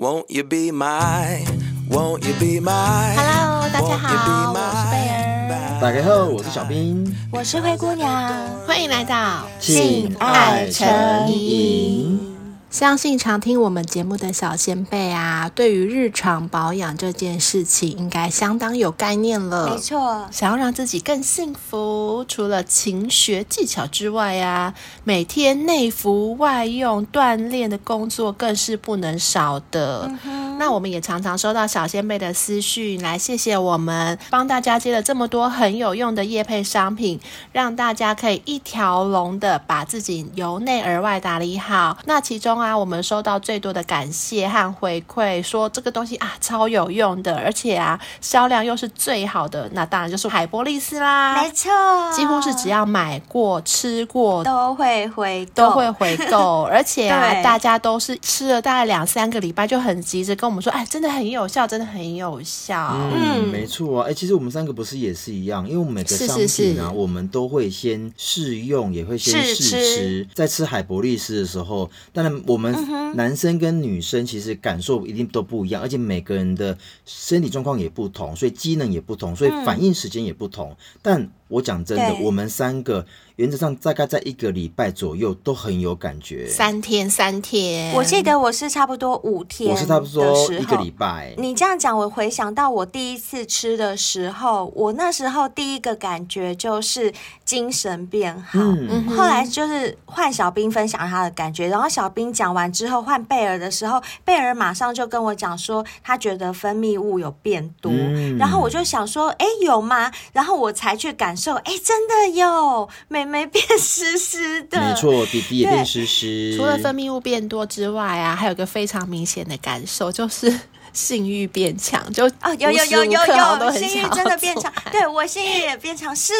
Won't you be my, won't you be my? Hello，大家好，我是贝儿。大家好，我是小冰，我是灰姑娘，欢迎来到性爱诚引。相信常听我们节目的小先辈啊，对于日常保养这件事情应该相当有概念了。没错，想要让自己更幸福，除了勤学技巧之外啊，每天内服外用锻炼的工作更是不能少的。嗯、那我们也常常收到小先辈的私讯来谢谢我们，帮大家接了这么多很有用的业配商品，让大家可以一条龙的把自己由内而外打理好。那其中啊，我们收到最多的感谢和回馈，说这个东西啊超有用的，而且啊销量又是最好的，那当然就是海博利斯啦。没错，几乎是只要买过、吃过都会回，都会回购，而且啊 大家都是吃了大概两三个礼拜就很急着跟我们说，哎，真的很有效，真的很有效。嗯，嗯。没错。啊，哎，其实我们三个不是也是一样，因为我们每个商品啊，是。是是我们都会先试用，也会先试吃，吃，在吃海博利斯的时候，当然。我们男生跟女生其实感受一定都不一样，而且每个人的身体状况也不同，所以机能也不同，所以反应时间也不同。但我讲真的，我们三个原则上大概在一个礼拜左右都很有感觉。三天，三天，我记得我是差不多五天，我是差不多一个礼拜。你这样讲，我回想到我第一次吃的时候，我那时候第一个感觉就是精神变好。嗯，后来就是换小兵分享他的感觉，然后小兵讲完之后，换贝尔的时候，贝尔马上就跟我讲说，他觉得分泌物有变多。嗯，然后我就想说，哎，有吗？然后我才去感。哎，真的有，妹妹变湿湿的，没错，弟弟也变湿湿。除了分泌物变多之外啊，还有一个非常明显的感受，就是 性欲变强。就啊，有有有有有，性欲真的变强。对，我性欲也变强，是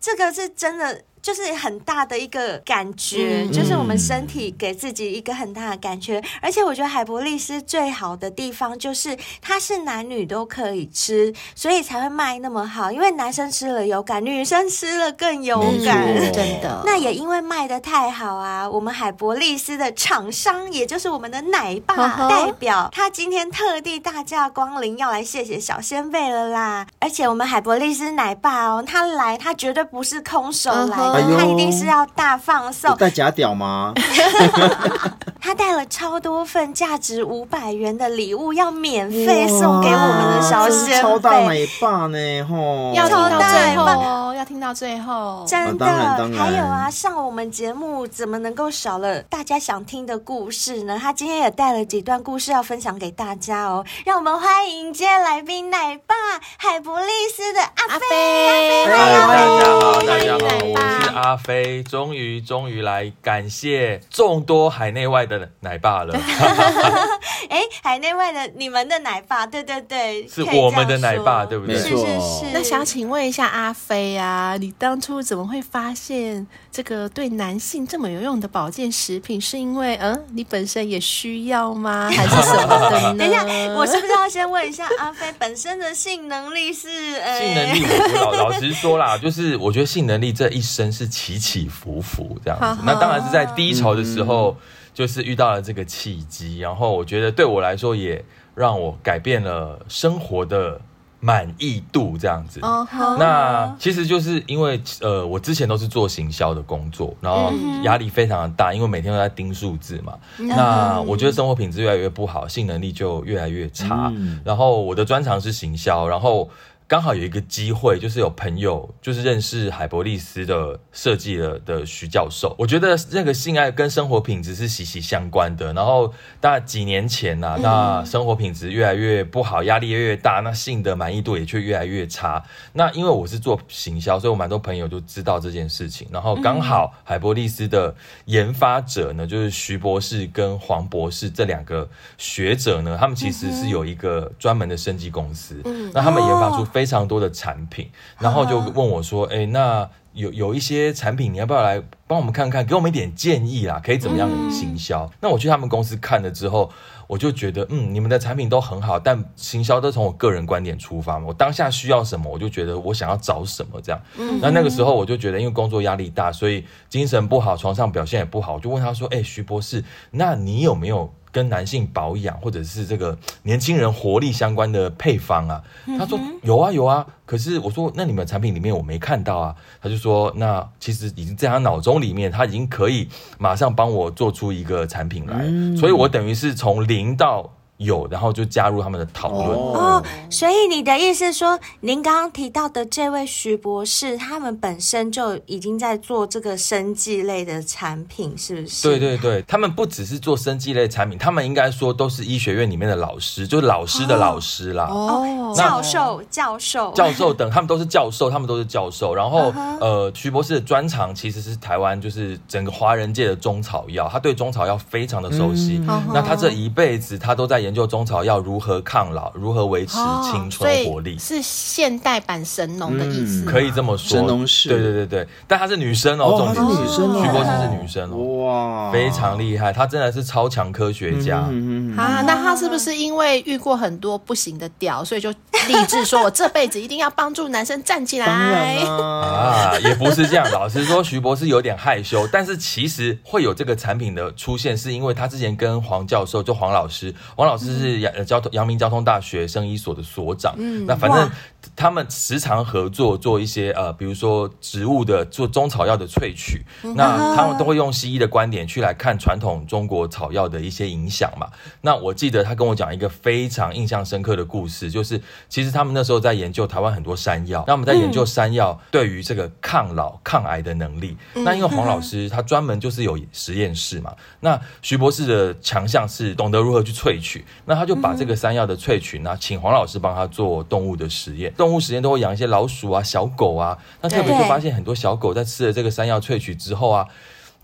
这个是真的。就是很大的一个感觉，嗯，就是我们身体给自己一个很大的感觉。嗯，而且我觉得海博利斯最好的地方就是它是男女都可以吃，所以才会卖那么好。因为男生吃了有感，女生吃了更有感，真的。那也因为卖的太好啊，我们海博利斯的厂商，也就是我们的奶爸代表，他今天特地大驾光临，要来谢谢小仙贝了啦。而且我们海博利斯奶爸哦，他来他绝对不是空手来。他一定是要大放送，带假屌吗？他带了超多份价值五百元的礼物，要免费送给我们的小仙贝。超大奶爸呢，吼！要听到最后，要听到最后，真的。还有啊，上我们节目怎么能够少了大家想听的故事呢？他今天也带了几段故事要分享给大家哦。让我们欢迎今天来宾奶爸海博利斯的阿飞。大家好，大家好。阿飞终于终于来感谢众多海内外的奶爸了。哎，海内外的你们的奶爸，对对对，是我们的奶爸，对不对？是是是。那想请问一下阿飞啊，你当初怎么会发现这个对男性这么有用的保健食品？是因为嗯，你本身也需要吗？还是什么的呢？等一下，我是不是要先问一下阿飞本身的性能力是？性能力，我老老实说啦，就是我觉得性能力这一生是起起伏伏这样子，好好，那当然是在低潮的时候，就是遇到了这个契机，然后我觉得对我来说也让我改变了生活的满意度这样子。那其实就是因为呃，我之前都是做行销的工作，然后压力非常的大，因为每天都在盯数字嘛。那我觉得生活品质越来越不好，性能力就越来越差。然后我的专长是行销，然后。刚好有一个机会，就是有朋友就是认识海博利斯的设计的的徐教授，我觉得那个性爱跟生活品质是息息相关的。然后大几年前呐、啊，那生活品质越来越不好，压力越来越大，那性的满意度也却越来越差。那因为我是做行销，所以我蛮多朋友就知道这件事情。然后刚好海博利斯的研发者呢，就是徐博士跟黄博士这两个学者呢，他们其实是有一个专门的生技公司，那他们研发出。非常多的产品，然后就问我说：“哎，那有有一些产品，你要不要来帮我们看看，给我们一点建议啦？可以怎么样行销？嗯、那我去他们公司看了之后。我就觉得，嗯，你们的产品都很好，但行销都从我个人观点出发嘛。我当下需要什么，我就觉得我想要找什么这样。嗯，那那个时候我就觉得，因为工作压力大，所以精神不好，床上表现也不好。我就问他说：“哎，徐博士，那你有没有？”跟男性保养或者是这个年轻人活力相关的配方啊，他说有啊有啊，可是我说那你们产品里面我没看到啊，他就说那其实已经在他脑中里面，他已经可以马上帮我做出一个产品来，所以我等于是从零到。有，然后就加入他们的讨论哦。所以你的意思说，您刚刚提到的这位徐博士，他们本身就已经在做这个生技类的产品，是不是？对对对，他们不只是做生技类产品，他们应该说都是医学院里面的老师，就是老师的老师啦。哦，教授、教授、教授等，他们都是教授，他们都是教授。然后，呃，徐博士的专长其实是台湾，就是整个华人界的中草药，他对中草药非常的熟悉。那他这一辈子，他都在。研究中草药如何抗老，如何维持青春活力，是现代版神农的意思，可以这么说。神农氏，对对对对，但她是女生哦，重点是女生，徐博士是女生哦，哇，非常厉害，她真的是超强科学家啊。那她是不是因为遇过很多不行的屌，所以就立志说，我这辈子一定要帮助男生站起来？啊，也不是这样。老实说，徐博士有点害羞，但是其实会有这个产品的出现，是因为他之前跟黄教授，就黄老师，黄老。老师是阳交通阳明交通大学生医所的所长，嗯，那反正他们时常合作做一些呃，比如说植物的做中草药的萃取，那他们都会用西医的观点去来看传统中国草药的一些影响嘛。那我记得他跟我讲一个非常印象深刻的故事，就是其实他们那时候在研究台湾很多山药，那我们在研究山药对于这个抗老抗癌的能力。那因为黄老师他专门就是有实验室嘛，那徐博士的强项是懂得如何去萃取。那他就把这个山药的萃取呢，请黄老师帮他做动物的实验。动物实验都会养一些老鼠啊、小狗啊。那特别就发现很多小狗在吃了这个山药萃取之后啊，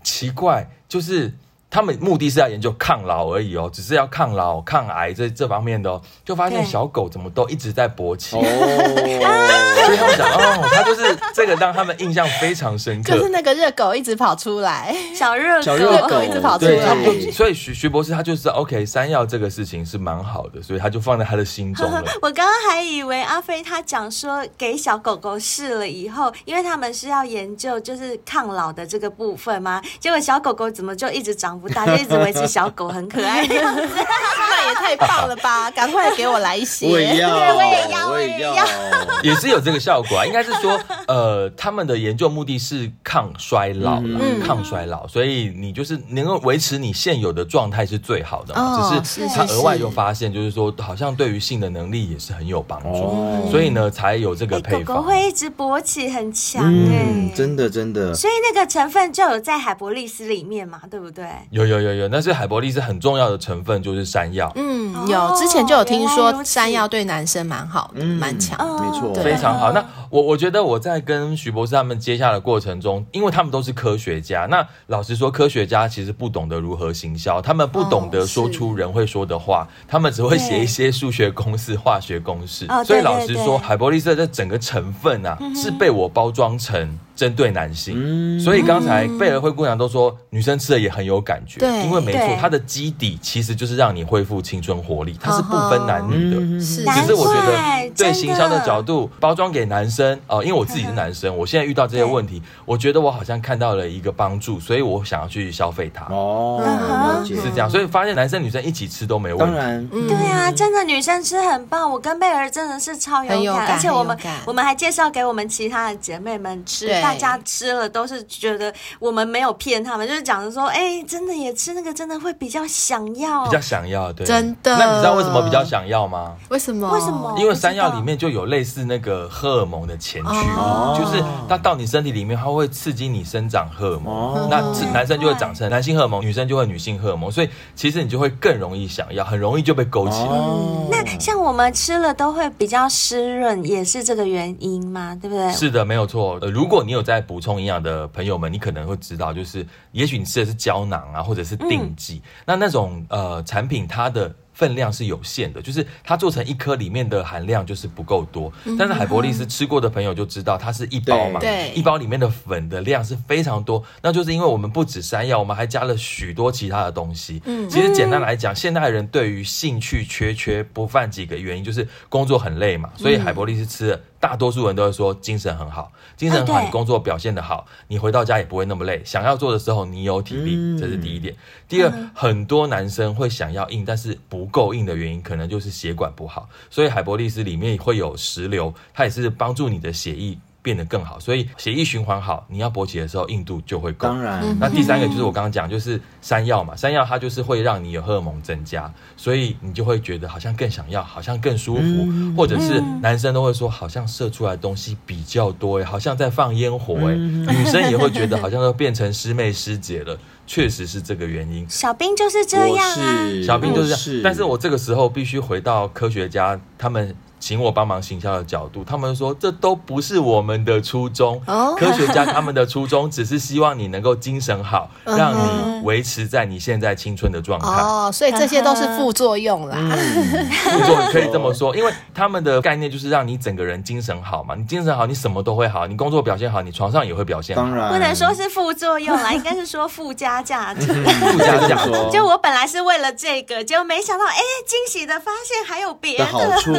奇怪，就是。他们目的是要研究抗老而已哦，只是要抗老、抗癌这这方面的哦，就发现小狗怎么都一直在勃起，所以他们讲哦，他就是这个让他们印象非常深刻，就是那个热狗一直跑出来，小热小热狗一直跑出来，对，所以徐徐博士他就是 OK，山药这个事情是蛮好的，所以他就放在他的心中了。我刚刚还以为阿飞他讲说给小狗狗试了以后，因为他们是要研究就是抗老的这个部分嘛，结果小狗狗怎么就一直长。大家一直维持小狗很可爱的样子，那也太棒了吧！赶快给我来一些，我也要，我也要，我也要，也是有这个效果啊。应该是说，呃，他们的研究目的是抗衰老，嗯、抗衰老，所以你就是能够维持你现有的状态是最好的嘛。哦、只是他额外又发现，就是说，好像对于性的能力也是很有帮助，哦、所以呢，才有这个配方。狗狗会一直勃起，很强哎、嗯，真的真的。所以那个成分就有在海博利斯里面嘛，对不对？有有有有，那是海博利是很重要的成分，就是山药。嗯，有之前就有听说山药对男生蛮好的，蛮强，没错，非常好。那我我觉得我在跟徐博士他们接洽的过程中，因为他们都是科学家，那老实说，科学家其实不懂得如何行销，他们不懂得说出人会说的话，他们只会写一些数学公式、化学公式。所以老实说，海博利斯的整个成分啊，是被我包装成。针对男性，所以刚才贝尔灰姑娘都说女生吃了也很有感觉，因为没错，它的基底其实就是让你恢复青春活力，它是不分男女的。是，只是我觉得对行销的角度包装给男生哦，因为我自己是男生，我现在遇到这些问题，我觉得我好像看到了一个帮助，所以我想要去消费它。哦，是这样，所以发现男生女生一起吃都没问题。当然，对啊，真的女生吃很棒，我跟贝儿真的是超有感，而且我们我们还介绍给我们其他的姐妹们吃。大家吃了都是觉得我们没有骗他们，就是讲的说，哎、欸，真的也吃那个，真的会比较想要，比较想要，对，真的。那你知道为什么比较想要吗？为什么？为什么？因为山药里面就有类似那个荷尔蒙的前驱，哦、就是它到你身体里面，它会刺激你生长荷尔蒙。哦、那男生就会长成男性荷尔蒙，女生就会女性荷尔蒙，所以其实你就会更容易想要，很容易就被勾起来。哦、那像我们吃了都会比较湿润，也是这个原因吗？对不对？是的，没有错。呃，如果你有在补。充营养的朋友们，你可能会知道，就是也许你吃的是胶囊啊，或者是定剂，嗯、那那种呃产品，它的分量是有限的，就是它做成一颗里面的含量就是不够多。但是海博利斯吃过的朋友就知道，它是一包嘛，一包里面的粉的量是非常多。那就是因为我们不止山药，我们还加了许多其他的东西。嗯，其实简单来讲，现代人对于兴趣缺缺不犯几个原因，就是工作很累嘛，所以海博利斯吃了。大多数人都会说精神很好，精神很好，你工作表现的好，你回到家也不会那么累。想要做的时候，你有体力，这是第一点。第二，很多男生会想要硬，但是不够硬的原因，可能就是血管不好。所以海博利斯里面会有石榴，它也是帮助你的血液变得更好，所以血液循环好，你要勃起的时候硬度就会够。当然，那第三个就是我刚刚讲，就是山药嘛，山药它就是会让你有荷尔蒙增加，所以你就会觉得好像更想要，好像更舒服，嗯、或者是男生都会说，好像射出来的东西比较多哎，好像在放烟火哎，嗯、女生也会觉得好像都变成师妹师姐了，确实是这个原因。小兵就是这样啊，小兵就是这样，但是我这个时候必须回到科学家他们。请我帮忙行销的角度，他们说这都不是我们的初衷。Oh. 科学家他们的初衷只是希望你能够精神好，uh. 让你维持在你现在青春的状态。哦，oh, 所以这些都是副作用啦。副作用可以这么说，因为他们的概念就是让你整个人精神好嘛。你精神好，你什么都会好，你工作表现好，你床上也会表现好。当然，不能说是副作用啦，应该是说附加价值。附加价值。就我本来是为了这个，结果没想到，哎，惊喜的发现还有别的，的好处。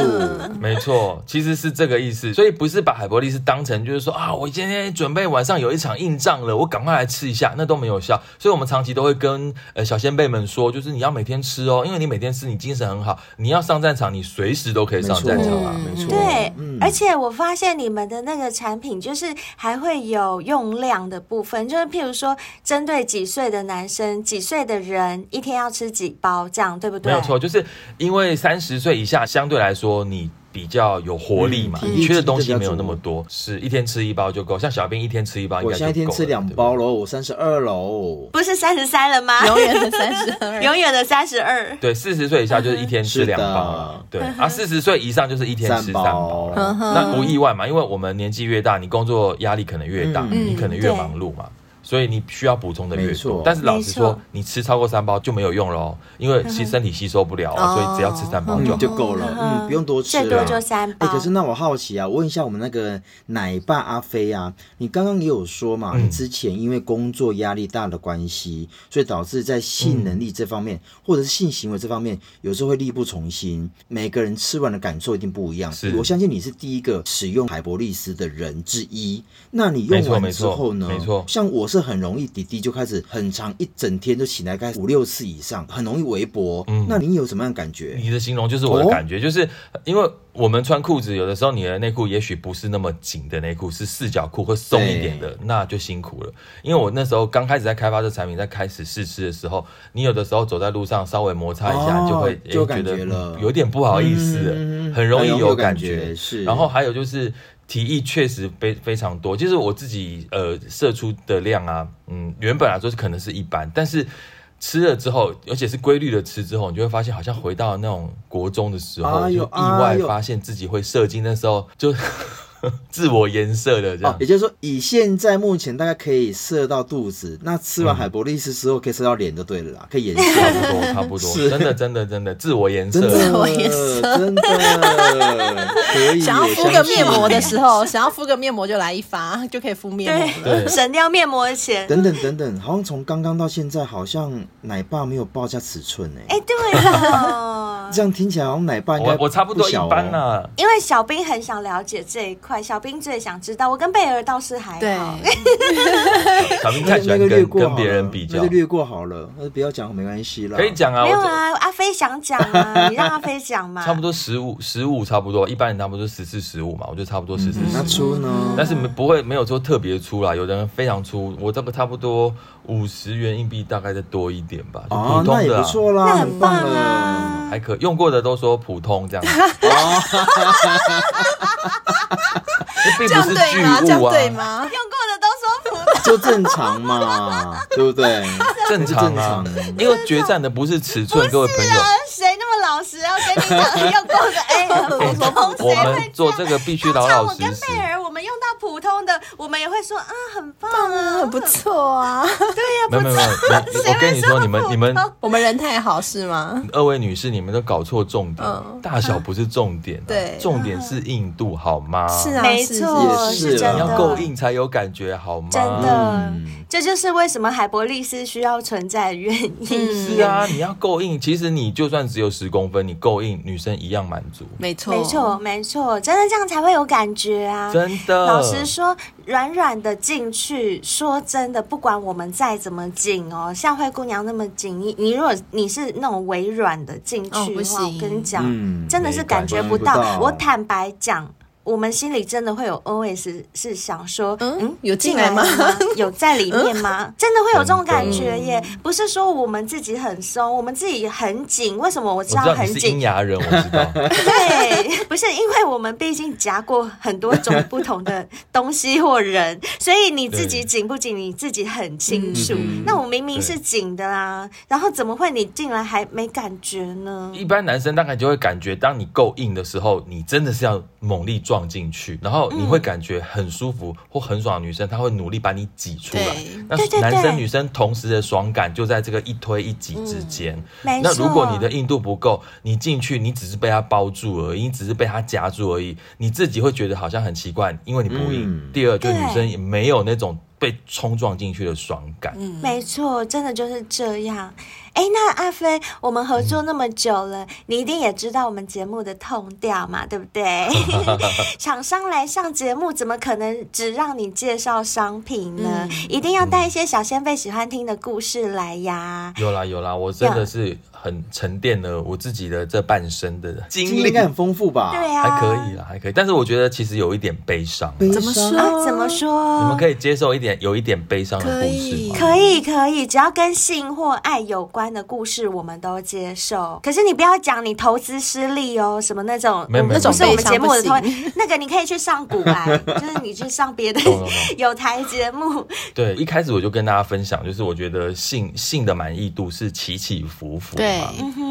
没错，其实是这个意思，所以不是把海博利斯当成就是说啊，我今天准备晚上有一场硬仗了，我赶快来吃一下，那都没有效。所以我们长期都会跟呃小先辈们说，就是你要每天吃哦，因为你每天吃，你精神很好，你要上战场，你随时都可以上战场啊，没错。对，嗯、而且我发现你们的那个产品就是还会有用量的部分，就是譬如说针对几岁的男生、几岁的人，一天要吃几包，这样对不对？没有错，就是因为三十岁以下相对来说你。比较有活力嘛，你缺的东西没有那么多，是一天吃一包就够。像小兵一天吃一包应该就够了，我现在一天吃两包喽，我三十二喽，不是三十三了吗？永远的三十二，永远的三十二。对，四十岁以下就是一天吃两包，对啊，四十岁以上就是一天吃三包，那不意外嘛，因为我们年纪越大，你工作压力可能越大，你可能越忙碌嘛。所以你需要补充的越多，但是老实说，你吃超过三包就没有用喽，因为其实身体吸收不了，所以只要吃三包就就够了，嗯，不用多吃，最多就三包。哎，可是那我好奇啊，我问一下我们那个奶爸阿飞啊，你刚刚也有说嘛，你之前因为工作压力大的关系，所以导致在性能力这方面或者是性行为这方面，有时候会力不从心。每个人吃完的感受一定不一样，是我相信你是第一个使用海博利斯的人之一。那你用完之后呢？没错，像我。这很容易，弟弟就开始很长一整天就醒来，开始五六次以上，很容易围脖。嗯，那你有什么样的感觉？你的形容就是我的感觉，哦、就是因为我们穿裤子，有的时候你的内裤也许不是那么紧的内裤，是四角裤或松一点的，那就辛苦了。因为我那时候刚开始在开发这产品，在开始试吃的时候，你有的时候走在路上稍微摩擦一下，就会就感觉了有点不好意思，嗯、很容易有感觉。感觉是，然后还有就是。体液确实非非常多，就是我自己呃射出的量啊，嗯，原本来说是可能是一般，但是吃了之后，而且是规律的吃之后，你就会发现好像回到那种国中的时候，就意外发现自己会射精，那时候就。自我颜色的这样，也就是说，以现在目前大概可以射到肚子，那吃完海博利斯之后可以射到脸就对了啦，可以颜色。差不多，差不多，真的真的真的自我颜色，自我颜色，真的可以。想要敷个面膜的时候，想要敷个面膜就来一发，就可以敷面膜，对，省掉面膜的钱。等等等等，好像从刚刚到现在，好像奶爸没有报价尺寸呢。哎，对了，这样听起来好像奶爸应该我差不多一般了，因为小兵很想了解这一块。小兵最想知道，我跟贝尔倒是还好。对，小兵太喜欢跟跟别人比较，那就略过好了，那不要讲，没关系了。可以讲啊，没有啊，阿飞想讲啊，你让阿飞讲嘛。差不多十五，十五差不多，一般人差不多十四、十五嘛，我觉得差不多十四、十五。那粗呢？但是不会没有说特别粗啦，有的人非常粗，我这个差不多五十元硬币，大概再多一点吧，就普通的，那也不错啦，那很棒啊，还可用过的都说普通这样子。并不是巨物啊，这样对吗？用过的都说普通，就正常嘛，对不对？正常啊，因为决战的不是尺寸，各位朋友。谁那么老实要跟你讲用过的？哎，普通，我们做这个必须老老实实。我跟贝尔，我们用到普通的，我们也会说啊，很棒啊，很不错啊。对呀，没有没有没有，我跟你说，你们你们，我们人太好是吗？二位女士，你们都搞错重点，大小不是重点，对，重点是硬度好吗？是啊，没错，是真的，你要够硬才有感觉好吗？真的，这就是为什么海博利斯需要存在的原因。是啊，你要够硬，其实你就算只有十公分，你够硬，女生一样满足。没错，没错，没错，真的这样才会有感觉啊！真的，老实说，软软的进去，说真的，不管我们再怎么紧哦，像灰姑娘那么紧，你你如果你是那种微软的进去的话，哦、我跟你讲，嗯、真的是感觉不到。我坦白讲。我们心里真的会有 OS 是想说，嗯，有进来吗？有在里面吗？真的会有这种感觉耶！不是说我们自己很松，我们自己很紧。为什么我知道很紧？阴阳人，我知道。对，不是因为我们毕竟夹过很多种不同的东西或人，所以你自己紧不紧，你自己很清楚。那我明明是紧的啦，然后怎么会你进来还没感觉呢？一般男生大概就会感觉，当你够硬的时候，你真的是要猛力撞进去，然后你会感觉很舒服或很爽的女生，她会努力把你挤出来。那男生女生同时的爽感就在这个一推一挤之间。那如果你的硬度不够，你进去你只是被他包住而已，你只是被他夹住而已，你自己会觉得好像很奇怪，因为你不硬。第二，就女生也没有那种被冲撞进去的爽感。嗯没错，真的就是这样。哎，那阿飞，我们合作那么久了，嗯、你一定也知道我们节目的痛调嘛，对不对？厂商来上节目，怎么可能只让你介绍商品呢？嗯、一定要带一些小仙贝喜欢听的故事来呀！有啦有啦，我真的是。很沉淀了我自己的这半生的经历，应该很丰富吧？对啊，还可以啦，还可以。但是我觉得其实有一点悲伤。怎么说？怎么说？你们可以接受一点有一点悲伤的故事吗？可以，可以，只要跟性或爱有关的故事，我们都接受。可是你不要讲你投资失利哦，什么那种，没有，那种是我们节目的投。那个你可以去上古玩，就是你去上别的 有台节目。对，一开始我就跟大家分享，就是我觉得性性的满意度是起起伏伏。对，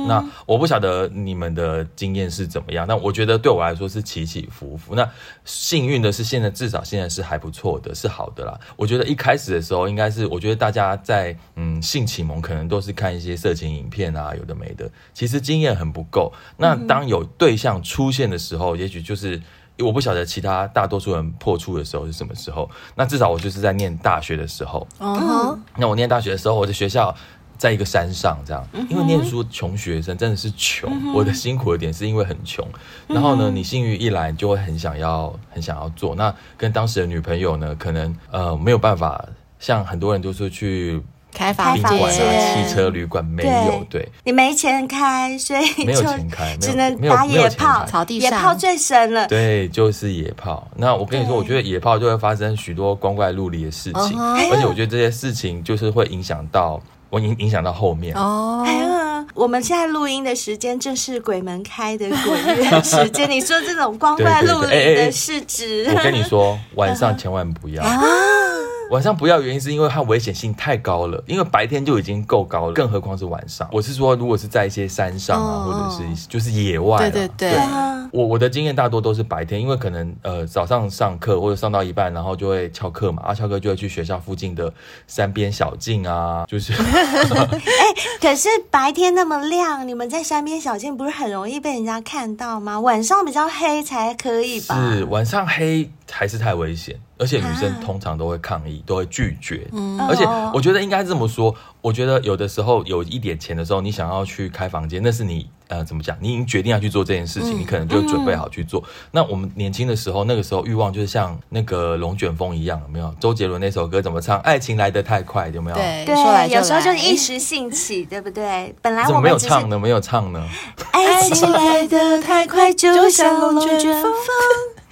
那。我不晓得你们的经验是怎么样，但我觉得对我来说是起起伏伏。那幸运的是，现在至少现在是还不错的，是好的啦。我觉得一开始的时候，应该是我觉得大家在嗯性启蒙可能都是看一些色情影片啊，有的没的，其实经验很不够。那当有对象出现的时候，也许就是我不晓得其他大多数人破处的时候是什么时候。那至少我就是在念大学的时候。嗯，那我念大学的时候，我的学校。在一个山上，这样，因为念书穷学生真的是穷。嗯、我的辛苦的点是因为很穷，然后呢，你幸运一来，就会很想要，很想要做。那跟当时的女朋友呢，可能呃没有办法，像很多人都是去开房间、汽车旅馆，没有。对，你没钱开，所以没有钱开，只能打野炮，草地上野炮最神了。对，就是野炮。那我跟你说，我觉得野炮就会发生许多光怪陆离的事情，而且我觉得这些事情就是会影响到。我影影响到后面哦，还有我们现在录音的时间正是鬼门开的鬼月时间。你说这种光怪陆离的是指，我跟你说，晚上千万不要。晚上不要，原因是因为它危险性太高了，因为白天就已经够高了，更何况是晚上。我是说，如果是在一些山上啊，或者是就是野外，对对对。我我的经验大多都是白天，因为可能呃早上上课或者上到一半，然后就会翘课嘛，啊翘课就会去学校附近的山边小径啊，就是。哎，可是白天那么亮，你们在山边小径不是很容易被人家看到吗？晚上比较黑才可以吧？是晚上黑还是太危险。而且女生通常都会抗议，啊、都会拒绝。嗯、而且我觉得应该这么说，我觉得有的时候有一点钱的时候，你想要去开房间，那是你呃怎么讲？你已经决定要去做这件事情，嗯、你可能就准备好去做。嗯、那我们年轻的时候，那个时候欲望就是像那个龙卷风一样，有没有？周杰伦那首歌怎么唱？爱情来得太快，有没有？对，说来有时候就是一时兴起，对不对？本来我们没有唱呢？没有唱呢？爱情来得太快，就像龙卷风。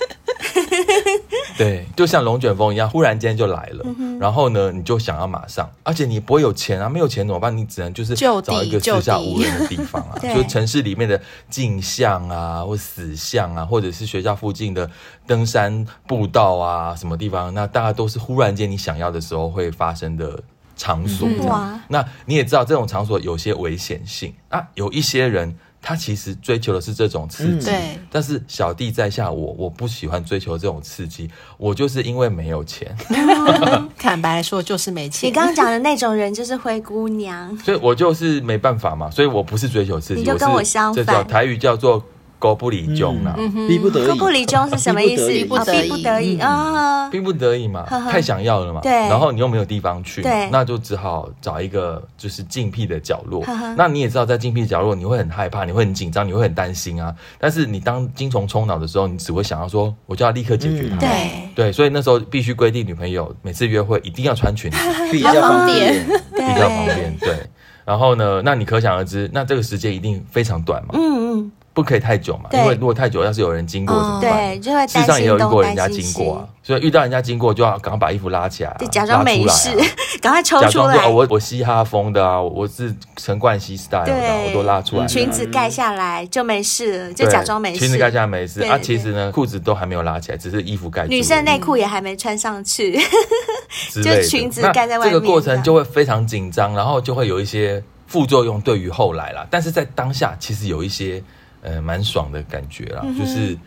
对，就像龙卷风一样，忽然间就来了。嗯、然后呢，你就想要马上，而且你不会有钱啊，没有钱怎么办？你只能就是找一个四下无人的地方啊，就，城市里面的镜像啊，或死巷啊，或者是学校附近的登山步道啊，什么地方？那大家都是忽然间你想要的时候会发生的场所。那你也知道这种场所有些危险性啊，有一些人。他其实追求的是这种刺激。嗯、但是小弟在下我，我不喜欢追求这种刺激，我就是因为没有钱。坦白说，就是没钱。你刚刚讲的那种人就是灰姑娘，所以我就是没办法嘛，所以我不是追求刺激，你就跟我相反。这叫台语叫做。高不离中呐，逼不得已。高不离中是什么意思？逼不得已，啊，逼不得已嘛，太想要了嘛。对。然后你又没有地方去，对，那就只好找一个就是静僻的角落。那你也知道，在静僻角落，你会很害怕，你会很紧张，你会很担心啊。但是你当精虫冲脑的时候，你只会想要说，我就要立刻解决它。对对，所以那时候必须规定女朋友每次约会一定要穿裙子，比较方便，比较方便。对。然后呢，那你可想而知，那这个时间一定非常短嘛。嗯嗯。不可以太久嘛，因为如果太久，要是有人经过怎么办？对，就会事实上也有遇过人家经过啊，所以遇到人家经过就要赶快把衣服拉起来，假装没事，赶快抽出来。假装说我我嘻哈风的啊，我是陈冠希 style 的，我都拉出来。裙子盖下来就没事了，就假装没事。裙子盖下来没事啊，其实呢，裤子都还没有拉起来，只是衣服盖。女生内裤也还没穿上去，就裙子盖在外面。这个过程就会非常紧张，然后就会有一些副作用，对于后来啦。但是在当下，其实有一些。呃，蛮爽的感觉啦，嗯、就是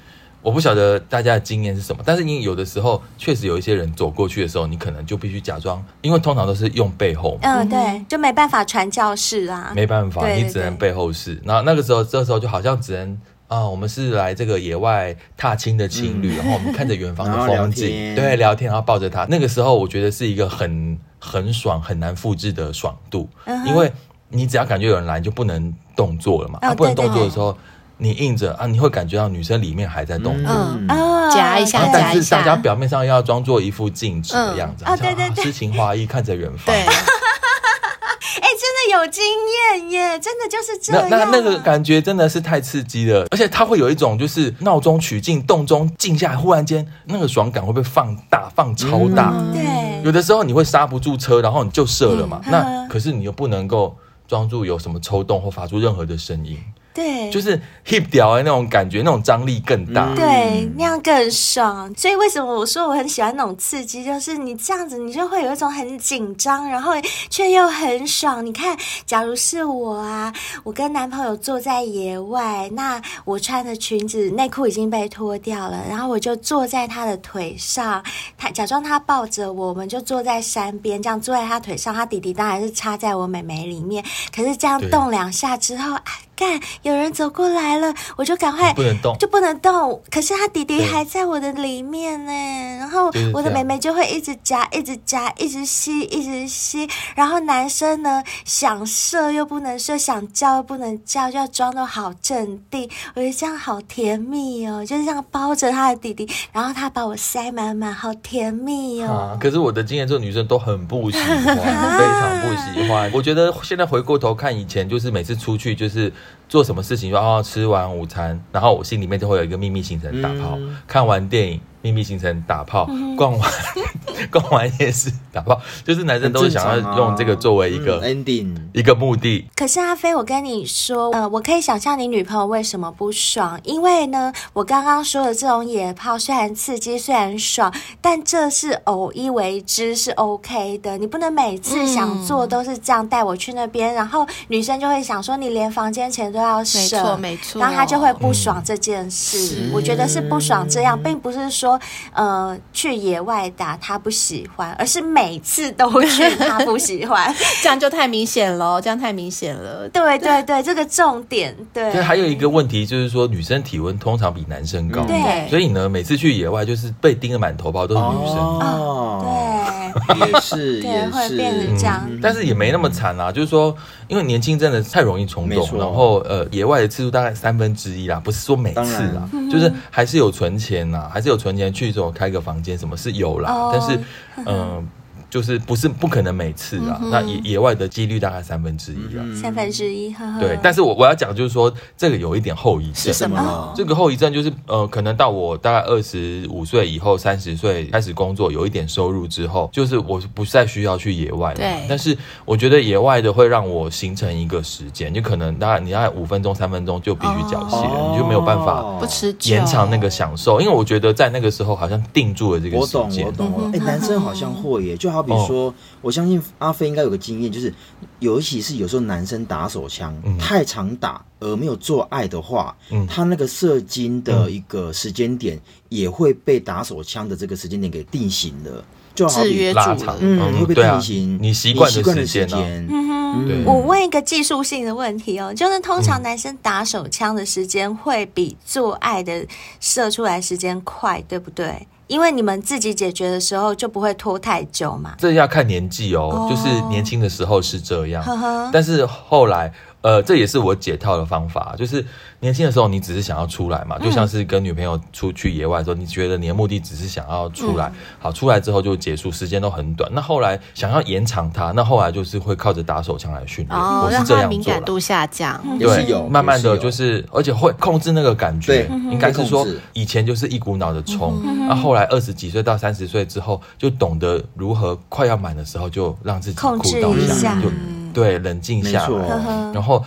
我不晓得大家的经验是什么，但是你有的时候确实有一些人走过去的时候，你可能就必须假装，因为通常都是用背后，嗯，对，就没办法传教士啊，没办法，你只能背后式。然后那个时候，这时候就好像只能啊，我们是来这个野外踏青的情侣，嗯、然后我们看着远方的风景，对，聊天，然后抱着他。那个时候我觉得是一个很很爽、很难复制的爽度，嗯、因为你只要感觉有人来，你就不能动作了嘛，啊、不能动作的时候。你硬着啊，你会感觉到女生里面还在动作，嗯夹一下，但是大家表面上要装作一副静止的样子，啊，对对对，诗情画意看着远方。对，哎，真的有经验耶，真的就是这样。那那个感觉真的是太刺激了，而且它会有一种就是闹中取静，动中静下来，忽然间那个爽感会被放大，放超大。对，有的时候你会刹不住车，然后你就射了嘛。那可是你又不能够装作有什么抽动或发出任何的声音。对，就是 hip 掉的那种感觉，那种张力更大，嗯、对，那样更爽。所以为什么我说我很喜欢那种刺激？就是你这样子，你就会有一种很紧张，然后却又很爽。你看，假如是我啊，我跟男朋友坐在野外，那我穿的裙子内裤已经被脱掉了，然后我就坐在他的腿上，他假装他抱着我，我们就坐在山边，这样坐在他腿上，他弟弟当然是插在我美眉里面。可是这样动两下之后，干，有人走过来了，我就赶快不能动，就不能动。可是他弟弟还在我的里面呢，然后我的妹妹就会一直夹，一直夹，一直吸，一直吸。然后男生呢，想射又不能射，想叫又不能叫，就要装的好镇定。我觉得这样好甜蜜哦，就是这样包着他的弟弟，然后他把我塞满满，好甜蜜哦。啊，可是我的经验，这个女生都很不喜欢，非常不喜欢。我觉得现在回过头看以前，就是每次出去就是。做什么事情就哦吃完午餐，然后我心里面就会有一个秘密行程打炮，嗯、看完电影。秘密行程打炮，逛完 逛完夜市打炮，就是男生都是想要用这个作为一个 ending 一个目的。可是阿飞，我跟你说，呃，我可以想象你女朋友为什么不爽，因为呢，我刚刚说的这种野炮虽然刺激，虽然爽，但这是偶一为之是 OK 的。你不能每次想做都是这样带我去那边，然后女生就会想说你连房间钱都要省，没错没错，然后她就会不爽这件事。我觉得是不爽这样，并不是说。呃，去野外打他不喜欢，而是每次都去他不喜欢，这样就太明显了，这样太明显了。对对对，这个重点对。对，还有一个问题就是说，女生体温通常比男生高，对，所以呢，每次去野外就是被叮得满头包都是女生。哦，对。也是，也是，变成这样，但是也没那么惨啊。就是说，因为年轻真的太容易冲动，然后呃，野外的次数大概三分之一啦，不是说每次啦，就是还是有存钱呐，还是有存钱去这种开个房间，什么是有啦，但是嗯。就是不是不可能每次啊，嗯、那野野外的几率大概三分之一啊，三分之一。呵呵对，但是我我要讲就是说，这个有一点后遗症。是什么？这个后遗症就是呃，可能到我大概二十五岁以后，三十岁开始工作，有一点收入之后，就是我不再需要去野外了。对。但是我觉得野外的会让我形成一个时间，就可能大概你大概五分钟、三分钟就必须缴械了，哦、你就没有办法不持延长那个享受，因为我觉得在那个时候好像定住了这个时间。我懂，我懂。哎、欸，男生好像会耶，就好比说。哦我相信阿飞应该有个经验，就是尤其是有时候男生打手枪、嗯、太常打。而没有做爱的话，嗯，他那个射精的一个时间点也会被打手枪的这个时间点给定型了，就好比拉长，嗯，会被定型，你习惯的时间。嗯哼，我问一个技术性的问题哦，就是通常男生打手枪的时间会比做爱的射出来时间快，对不对？因为你们自己解决的时候就不会拖太久嘛。这要看年纪哦，就是年轻的时候是这样，但是后来。呃，这也是我解套的方法，就是年轻的时候你只是想要出来嘛，就像是跟女朋友出去野外的时候，你觉得你的目的只是想要出来，好，出来之后就结束，时间都很短。那后来想要延长它，那后来就是会靠着打手枪来训练，我是这样做。敏感度下降，对，慢慢的就是，而且会控制那个感觉，应该是说以前就是一股脑的冲，那后来二十几岁到三十岁之后，就懂得如何快要满的时候就让自己控制一下，就。对，冷静下来，然后。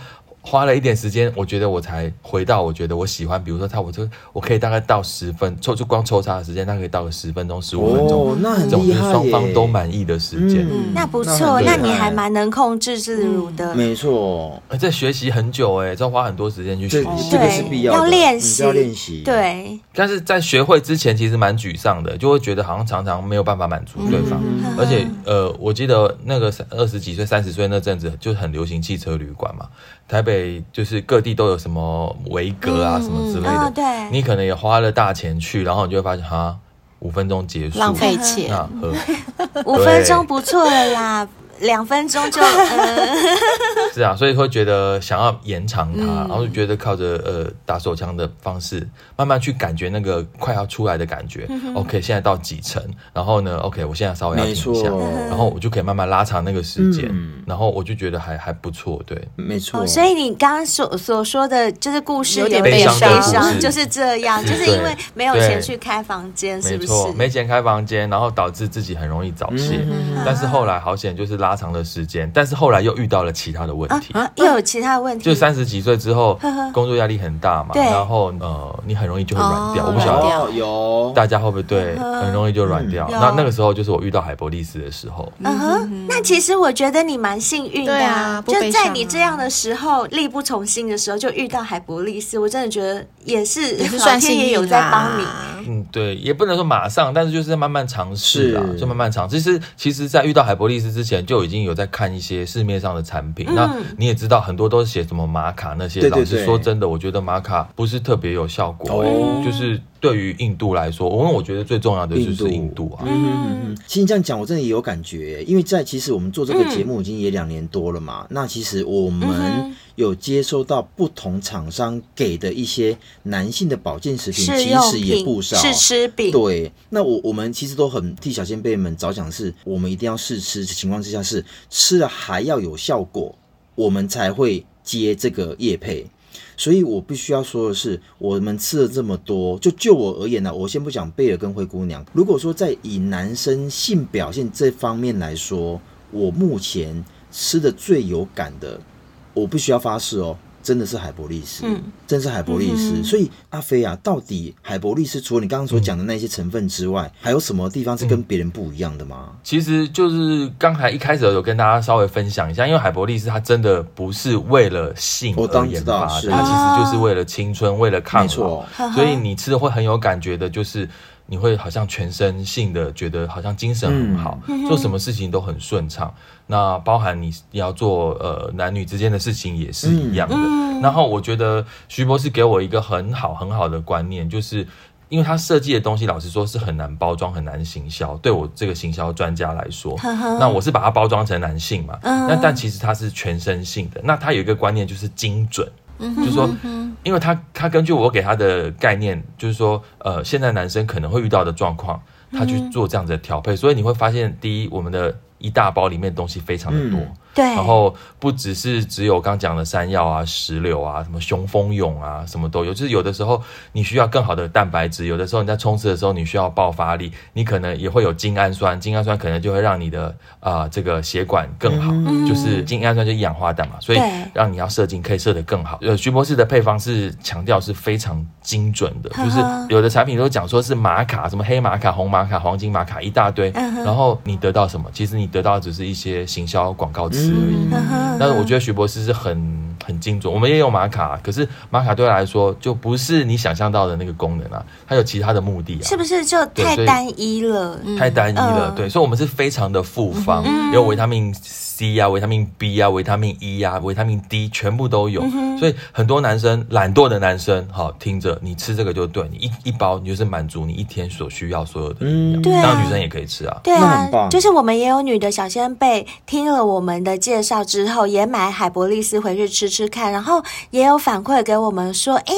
花了一点时间，我觉得我才回到我觉得我喜欢，比如说他，我就我可以大概到十分抽，就光抽插的时间，大概可以到个十分钟、十五分钟，哦，那很厉害，双方都满意的时间，嗯，那不错，那，那你还蛮能控制自如的，嗯、没错。而且学习很久哎，要花很多时间去学习，这个是必要的，要练习，要练习，对。但是在学会之前，其实蛮沮丧的，就会觉得好像常常没有办法满足对方，嗯、而且呃，我记得那个二十几岁、三十岁那阵子就很流行汽车旅馆嘛。台北就是各地都有什么维格啊，什么之类的，哦、对，你可能也花了大钱去，然后你就会发现哈，五分钟结束，浪费钱，那 五分钟不错了啦。两分钟就，呃、是啊，所以会觉得想要延长它，嗯、然后就觉得靠着呃打手枪的方式，慢慢去感觉那个快要出来的感觉。嗯、OK，现在到几层，然后呢，OK，我现在稍微要停一下，然后我就可以慢慢拉长那个时间，嗯、然后我就觉得还还不错，对，没错。哦、所以你刚刚所所说的就是故事有点悲伤，悲伤就是这样，就是因为没有钱去开房间，是不是？没错，没钱开房间，然后导致自己很容易早泄。嗯、但是后来好险，就是拉。拉长的时间，但是后来又遇到了其他的问题，啊啊、又有其他的问题。就三十几岁之后，呵呵工作压力很大嘛，对然后呃，你很容易就会软掉。哦、我不晓得有大家会不会对，很容易就软掉。嗯、那那个时候就是我遇到海博利斯的时候。嗯哼，那其实我觉得你蛮幸运的，啊，就在你这样的时候力不从心的时候就遇到海博利斯，我真的觉得也是 老天也有在帮你。嗯，对，也不能说马上，但是就是慢慢尝试啊，就慢慢尝。其实，其实，在遇到海博利斯之前，就已经有在看一些市面上的产品。嗯、那你也知道，很多都是写什么玛卡那些。对对对，老实说，真的，我觉得玛卡不是特别有效果。哦、就是对于印度来说，因为我觉得最重要的就是印度啊。嗯嗯嗯。其实这样讲，我真的也有感觉，因为在其实我们做这个节目已经也两年多了嘛。嗯、那其实我们。嗯有接收到不同厂商给的一些男性的保健食品，其实也不少。试吃饼。对，那我我们其实都很替小仙贝们着想，是我们一定要试吃的情况之下，是吃了还要有效果，我们才会接这个叶配。所以我必须要说的是，我们吃了这么多，就就我而言呢，我先不讲贝尔跟灰姑娘。如果说在以男生性表现这方面来说，我目前吃的最有感的。我必须要发誓哦，真的是海博利斯，嗯，真是海博利斯。嗯、所以阿飞啊，到底海博利斯除了你刚刚所讲的那些成分之外，嗯、还有什么地方是跟别人不一样的吗？其实就是刚才一开始有跟大家稍微分享一下，因为海博利斯它真的不是为了性而研发的，它其实就是为了青春，为了抗老。所以你吃的会很有感觉的，就是。你会好像全身性的觉得好像精神很好，嗯、做什么事情都很顺畅。那包含你要做呃男女之间的事情也是一样的。嗯、然后我觉得徐博士给我一个很好很好的观念，就是因为他设计的东西，老实说是很难包装、很难行销。对我这个行销专家来说，呵呵那我是把它包装成男性嘛。那、嗯、但其实它是全身性的。那他有一个观念就是精准。就是说，因为他他根据我给他的概念，就是说，呃，现在男生可能会遇到的状况，他去做这样子的调配，所以你会发现，第一，我们的一大包里面东西非常的多。对，然后不只是只有刚讲的山药啊、石榴啊、什么雄蜂蛹啊，什么都有。就是有的时候你需要更好的蛋白质，有的时候你在冲刺的时候你需要爆发力，你可能也会有精氨酸，精氨酸可能就会让你的啊、呃、这个血管更好。嗯、就是精氨酸就一氧化氮嘛，所以让你要射精可以射得更好。呃，徐博士的配方是强调是非常精准的，就是有的产品都讲说是玛卡，什么黑玛卡、红玛卡、黄金玛卡一大堆，然后你得到什么？其实你得到只是一些行销广告词。而已，但是我觉得徐博士是很很精准。我们也有玛卡，可是玛卡对他来说就不是你想象到的那个功能啊，它有其他的目的啊，是不是就太单一了？太单一了，对，所以我们是非常的复方，嗯、有维他命 C 啊，维他命 B 啊，维他命 E 啊，维他命 D 全部都有，嗯、所以很多男生懒惰的男生，好听着，你吃这个就对，你一一包你就是满足你一天所需要所有的营养，嗯、当然女生也可以吃啊，对啊，就是我们也有女的小仙贝听了我们的介绍之后，也买海博利斯回去吃吃看，然后也有反馈给我们说，诶，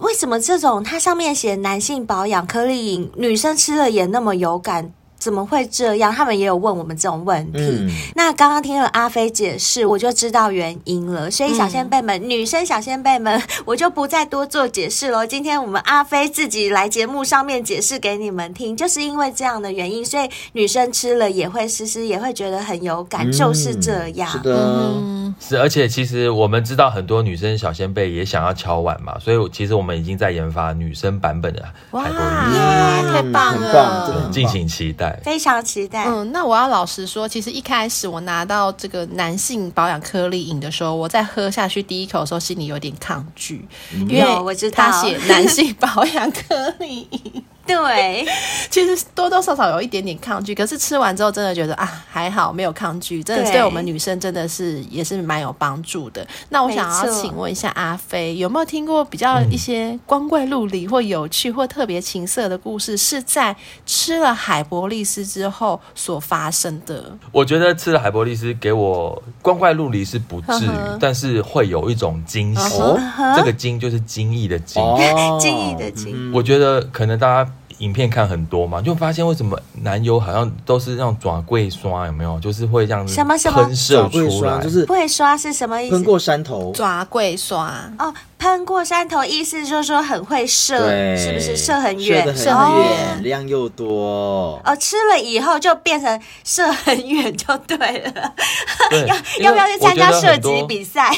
为什么这种它上面写男性保养颗粒饮，女生吃了也那么有感？怎么会这样？他们也有问我们这种问题。嗯、那刚刚听了阿飞解释，我就知道原因了。所以小仙贝们，嗯、女生小仙贝们，我就不再多做解释喽。今天我们阿飞自己来节目上面解释给你们听，就是因为这样的原因，所以女生吃了也会湿湿，也会觉得很有感，嗯、就是这样。是的。嗯。是，而且其实我们知道很多女生小仙贝也想要敲碗嘛，所以其实我们已经在研发女生版本的海博力斯，哇，太棒了，敬请期待，非常期待。嗯，那我要老实说，其实一开始我拿到这个男性保养颗粒饮的时候，我在喝下去第一口的时候，心里有点抗拒，因为我知道。他写男性保养颗粒饮。对，其实多多少少有一点点抗拒，可是吃完之后真的觉得啊，还好没有抗拒，真的对我们女生真的是也是蛮有帮助的。那我想要请问一下阿飞，有没有听过比较一些光怪陆离或有趣或特别情色的故事，是在吃了海博利斯之后所发生的？我觉得吃了海博利斯给我光怪陆离是不至于，但是会有一种惊喜。这个惊就是惊异的惊，惊异的惊。我觉得可能大家。影片看很多嘛，就发现为什么男优好像都是那种爪柜刷，有没有？就是会这样子什么什么喷射出来，就是会刷是什么意思？喷过山头，爪柜刷哦。喷过山头，意思就是说很会射，是不是射很远？射很远，量又多。哦，吃了以后就变成射很远就对了。对 要要不要去参加射击比赛？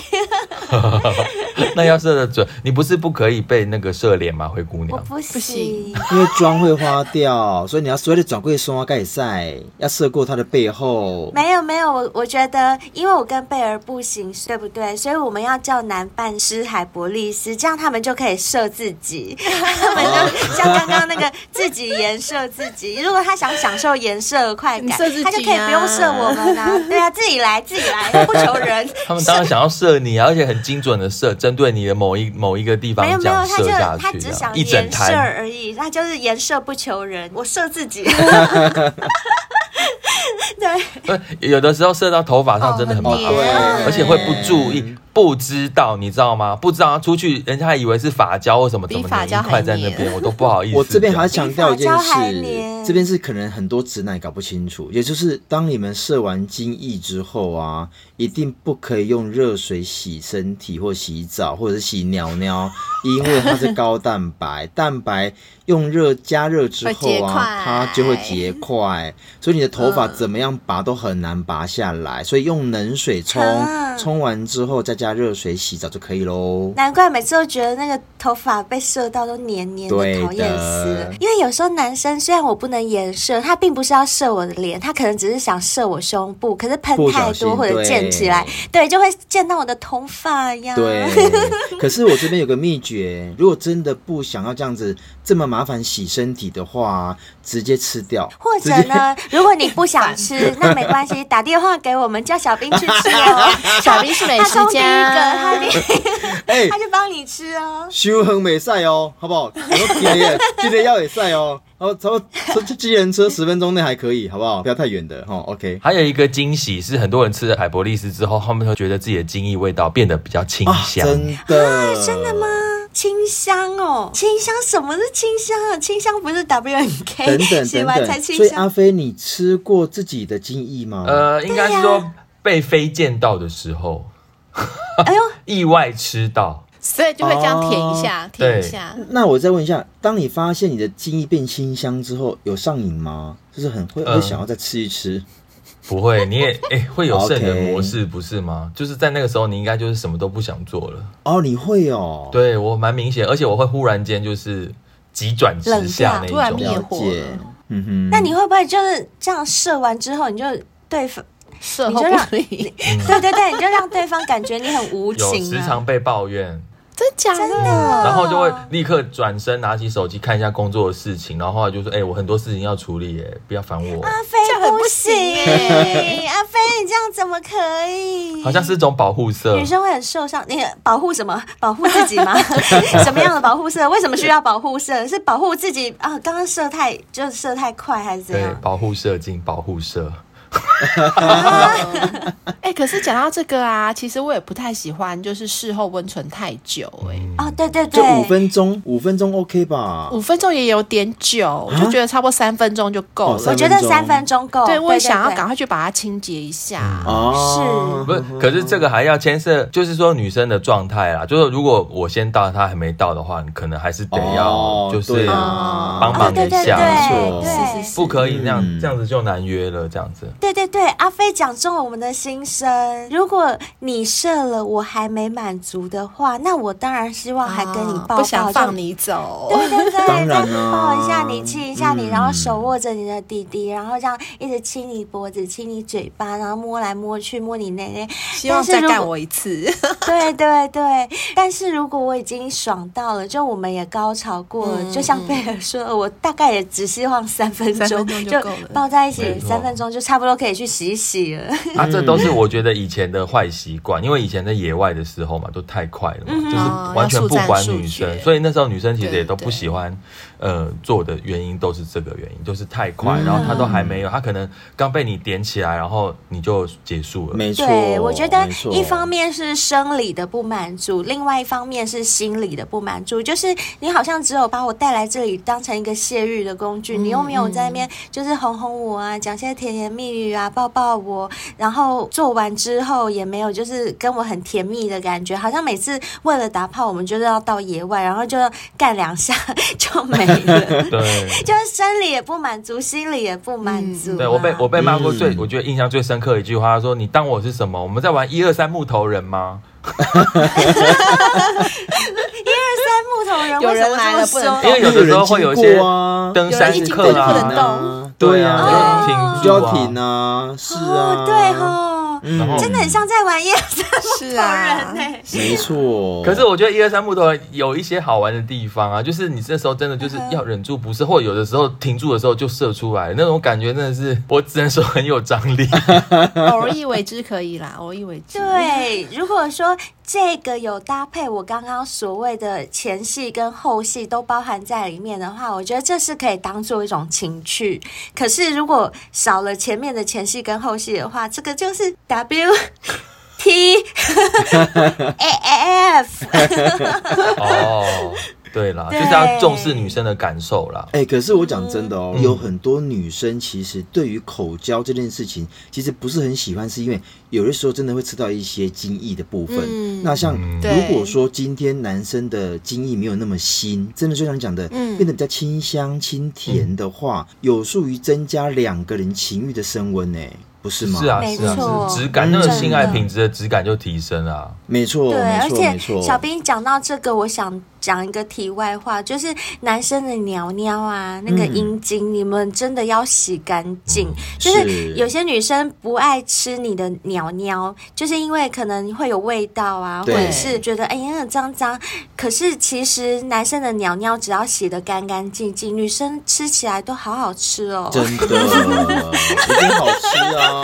那要射得准，你不是不可以被那个射脸吗？灰姑娘，我不行，因为妆会花掉，所以你要所谓的转柜双盖赛，要射过他的背后。没有没有，我我觉得，因为我跟贝儿不行，对不对？所以我们要叫男伴师海博力斯，这样他们就可以射自己，他们就像刚刚那个自己颜射自己。如果他想享受颜射的快感，啊、他就可以不用射我们啊。对啊，自己来，自己来，不求人。他们当然想要射你，而且很精准的射，针对你的某一某一个地方。没有没有，他就他只想颜射而已，他就是颜射不求人。我射自己。对，有的时候射到头发上真的很麻烦，哦、而且会不注意。不知道，你知道吗？不知道出去，人家还以为是发胶或什么，怎么粘一块在那边，我都不好意思。我这边还要强调一件事，这边是可能很多直男搞不清楚，也就是当你们射完精液之后啊，一定不可以用热水洗身体或洗澡，或者是洗尿尿，因为它是高蛋白，蛋白用热加热之后啊，它就会结块，所以你的头发怎么样拔都很难拔下来，所以用冷水冲，冲完之后再加。加热水洗澡就可以喽。难怪每次都觉得那个头发被射到都黏黏的，讨厌死了。因为有时候男生虽然我不能颜射，他并不是要射我的脸，他可能只是想射我胸部。可是喷太多或者溅起来，对，对，就会溅到我的头发呀。对。可是我这边有个秘诀，如果真的不想要这样子这么麻烦洗身体的话，直接吃掉。或者呢，如果你不想吃，那没关系，打电话给我们，叫小兵去吃哦。小兵是美食家。一个他给，哎，他就帮你吃哦。修恒美赛哦，好不好？我便宜，今天要也赛哦。然后，差不多骑机人车十分钟内还可以，好不好？不要太远的哈。OK。还有一个惊喜是，很多人吃了海博利斯之后，他们会觉得自己的精液味道变得比较清香。啊、真的、啊？真的吗？清香哦，清香？什么是清香啊？清香不是 W N K 等等 等等。所以阿飞，你吃过自己的精液吗？呃，应该是说被飞溅到的时候。哎呦！意外吃到，所以就会这样舔一下，舔一下。那我再问一下，当你发现你的精液变清香之后，有上瘾吗？就是很会会想要再吃一吃？不会，你也 哎会有圣人模式不是吗？就是在那个时候，你应该就是什么都不想做了。哦，你会哦？对我蛮明显，而且我会忽然间就是急转直下那种，突然灭火。嗯哼。那你会不会就是这样射完之后，你就对射后不理，对对对，你就让对方感觉你很无情、啊，有时常被抱怨。真假的？然后就会立刻转身拿起手机看一下工作的事情，然后后来就说：“哎、欸，我很多事情要处理，哎，不要烦我。”阿飞不行，阿飞你这样怎么可以？好像是一种保护色，女生会很受伤。你保护什么？保护自己吗？什么样的保护色？为什么需要保护色？是保护自己啊？刚刚射太就射太快还是怎样？对，保护射精，保护色。哎、欸，可是讲到这个啊，其实我也不太喜欢，就是事后温存太久、欸。哎、嗯，哦，对对对，就五分钟，五分钟 OK 吧？五分钟也有点久，我就觉得差不多三分钟就够了、哦。我觉得三分钟够。对，我也想要赶快去把它清洁一下。哦，是，不是？可是这个还要牵涉，就是说女生的状态啦。就是如果我先到，她还没到的话，你可能还是得要，就是帮忙一下，没错，是是是，不可以那样，这样子就难约了，这样子。对对对，阿飞讲中了我们的心声。如果你射了，我还没满足的话，那我当然希望还跟你抱抱，不想放你走。对对对，当然啊，抱一下你，亲一下你，然后手握着你的弟弟，然后这样一直亲你脖子，亲你嘴巴，然后摸来摸去，摸你内内，希望再干我一次。对对对，但是如果我已经爽到了，就我们也高潮过了，嗯、就像贝尔说，嗯、我大概也只希望三分钟就抱在一起三分钟就差不多可以去洗洗了。啊，这都是我觉得以前的坏习惯，因为以前在野外的时候嘛，都太快了嘛，嗯、就是完全不管女生，所以那时候女生其实也都不喜欢，呃，做的原因都是这个原因，就是太快，然后他都还没有，他可能刚被你点起来，然后你就结束了。没错，对，我觉得一方面是生理的不满足，另外一方面是心理的不满足，就是你好像只有把我带来这里当成一个泄欲的工具，你又没有在那边就是哄哄我啊，讲些甜言蜜语啊，抱抱我。然后做完之后也没有，就是跟我很甜蜜的感觉，好像每次为了打炮，我们就是要到野外，然后就干两下 就没了。对，就是生理也不满足，心理也不满足、啊嗯。对，我被我被骂过最，我觉得印象最深刻的一句话，他说：“你当我是什么？我们在玩一二三木头人吗？” 一二三木头人，有人来了不能动，因为有的时候会有一些登山客啊，不能动，对啊，停就要停啊，是啊，对哈。嗯，真的很像在玩一二三木头人呢、欸，没错。可是我觉得一二三木头人有一些好玩的地方啊，就是你这时候真的就是要忍住不是，或者有的时候停住的时候就射出来，那种感觉真的是，我只能说很有张力。偶一为之可以啦，偶一为之。对，如果说这个有搭配我刚刚所谓的前戏跟后戏都包含在里面的话，我觉得这是可以当做一种情趣。可是如果少了前面的前戏跟后戏的话，这个就是。W T A F 哦，对啦，就是要重视女生的感受啦。哎、欸，可是我讲真的哦，嗯、有很多女生其实对于口交这件事情，其实不是很喜欢，是因为有的时候真的会吃到一些精液的部分。嗯、那像如果说今天男生的精液没有那么腥，真的就像讲的，嗯、变得比较清香清甜的话，嗯、有助于增加两个人情欲的升温呢。不是吗？是啊，是啊，是质感，那个性爱品质的质感就提升了。没错，对，而且小兵讲到这个，我想。讲一个题外话，就是男生的尿尿啊，那个阴茎，嗯、你们真的要洗干净。嗯、就是有些女生不爱吃你的尿尿，就是因为可能会有味道啊，或者是觉得哎呀脏脏。可是其实男生的尿尿只要洗得干干净净，女生吃起来都好好吃哦。真的，一定好吃啊！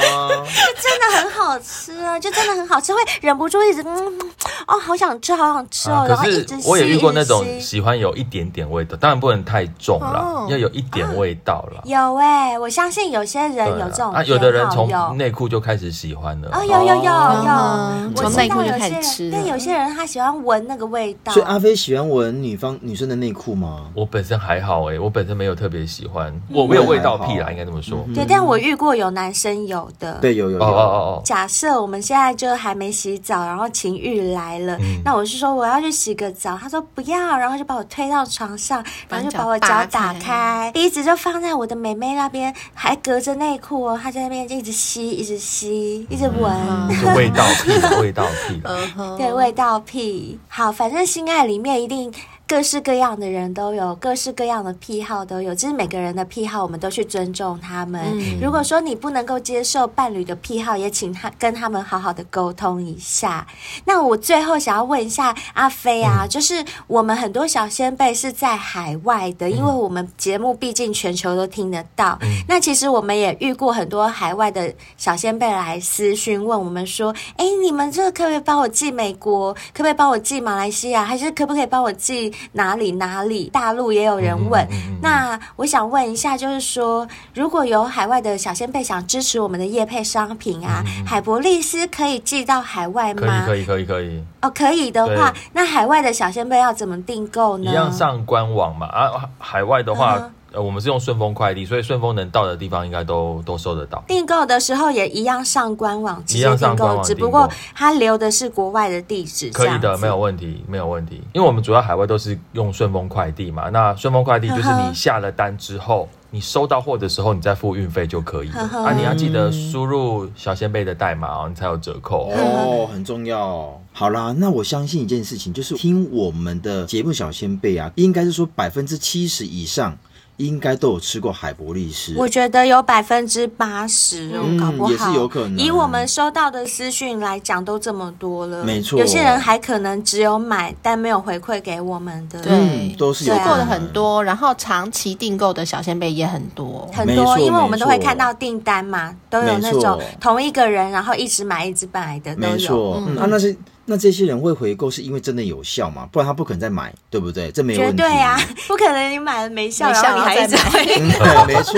就 真的很好吃啊，就真的很好吃，会忍不住一直嗯哦，好想吃，好想吃哦，啊、然后一直洗。过那种喜欢有一点点味道，当然不能太重了，要有一点味道了。有哎，我相信有些人有这种啊，有的人从内裤就开始喜欢了。哦，有有有有，从内裤就开始吃。但有些人他喜欢闻那个味道。所以阿飞喜欢闻女方女生的内裤吗？我本身还好哎，我本身没有特别喜欢，我没有味道癖啦，应该这么说。对，但我遇过有男生有的。对，有有有。哦哦哦。假设我们现在就还没洗澡，然后情欲来了，那我是说我要去洗个澡，他说。不要，然后就把我推到床上，然后就把我脚打开，一直就放在我的妹妹那边，还隔着内裤哦，他在那边就一直吸，一直吸，一直闻，嗯、味道屁，味道屁，对，味道屁。好，反正性爱里面一定各式各样的人都有，各式各样的癖好都有，就是每个人的癖好，我们都去尊重他们。嗯、如果说你不能够接受伴侣的癖好，也请他跟他们好好的沟通一下。那我最后想要问一下阿飞啊，嗯、就是我们很多小仙贝是在海外的，因为我们节目毕竟全球都听得到。嗯、那其实我们也遇过很多海外的小仙贝来私讯问我们说：“哎，你们这个可不可以帮我寄美国？可不可以帮我寄马来西亚？还是可不可以帮我寄？”哪里哪里，大陆也有人问。那我想问一下，就是说，如果有海外的小仙贝想支持我们的业配商品啊，嗯、海博利斯可以寄到海外吗？可以，可以，可以，可以。哦，可以的话，那海外的小仙贝要怎么订购呢？一样上官网嘛。啊，海外的话。嗯呃，我们是用顺丰快递，所以顺丰能到的地方应该都都收得到。订购的时候也一样上官网直接订购，只不过它留的是国外的地址。可以的，没有问题，没有问题。因为我们主要海外都是用顺丰快递嘛，那顺丰快递就是你下了单之后，呵呵你收到货的时候，你再付运费就可以了。呵呵啊，你要记得输入小仙贝的代码哦，你才有折扣哦，哦，很重要。好啦，那我相信一件事情，就是听我们的节目小仙贝啊，应该是说百分之七十以上。应该都有吃过海博利斯，我觉得有百分之八十，嗯，搞不好也是有可能。以我们收到的私讯来讲，都这么多了，没错。有些人还可能只有买，但没有回馈给我们的，对，嗯、都是有过的很多。然后长期订购的小仙贝也很多，很多，因为我们都会看到订单嘛，都有那种同一个人，然后一直买一直买的，都有。没错，嗯，啊，那是。那这些人会回购，是因为真的有效吗？不然他不可能再买，对不对？这没有问题。对呀，不可能你买了没效，然后你还一直回购。对，没错。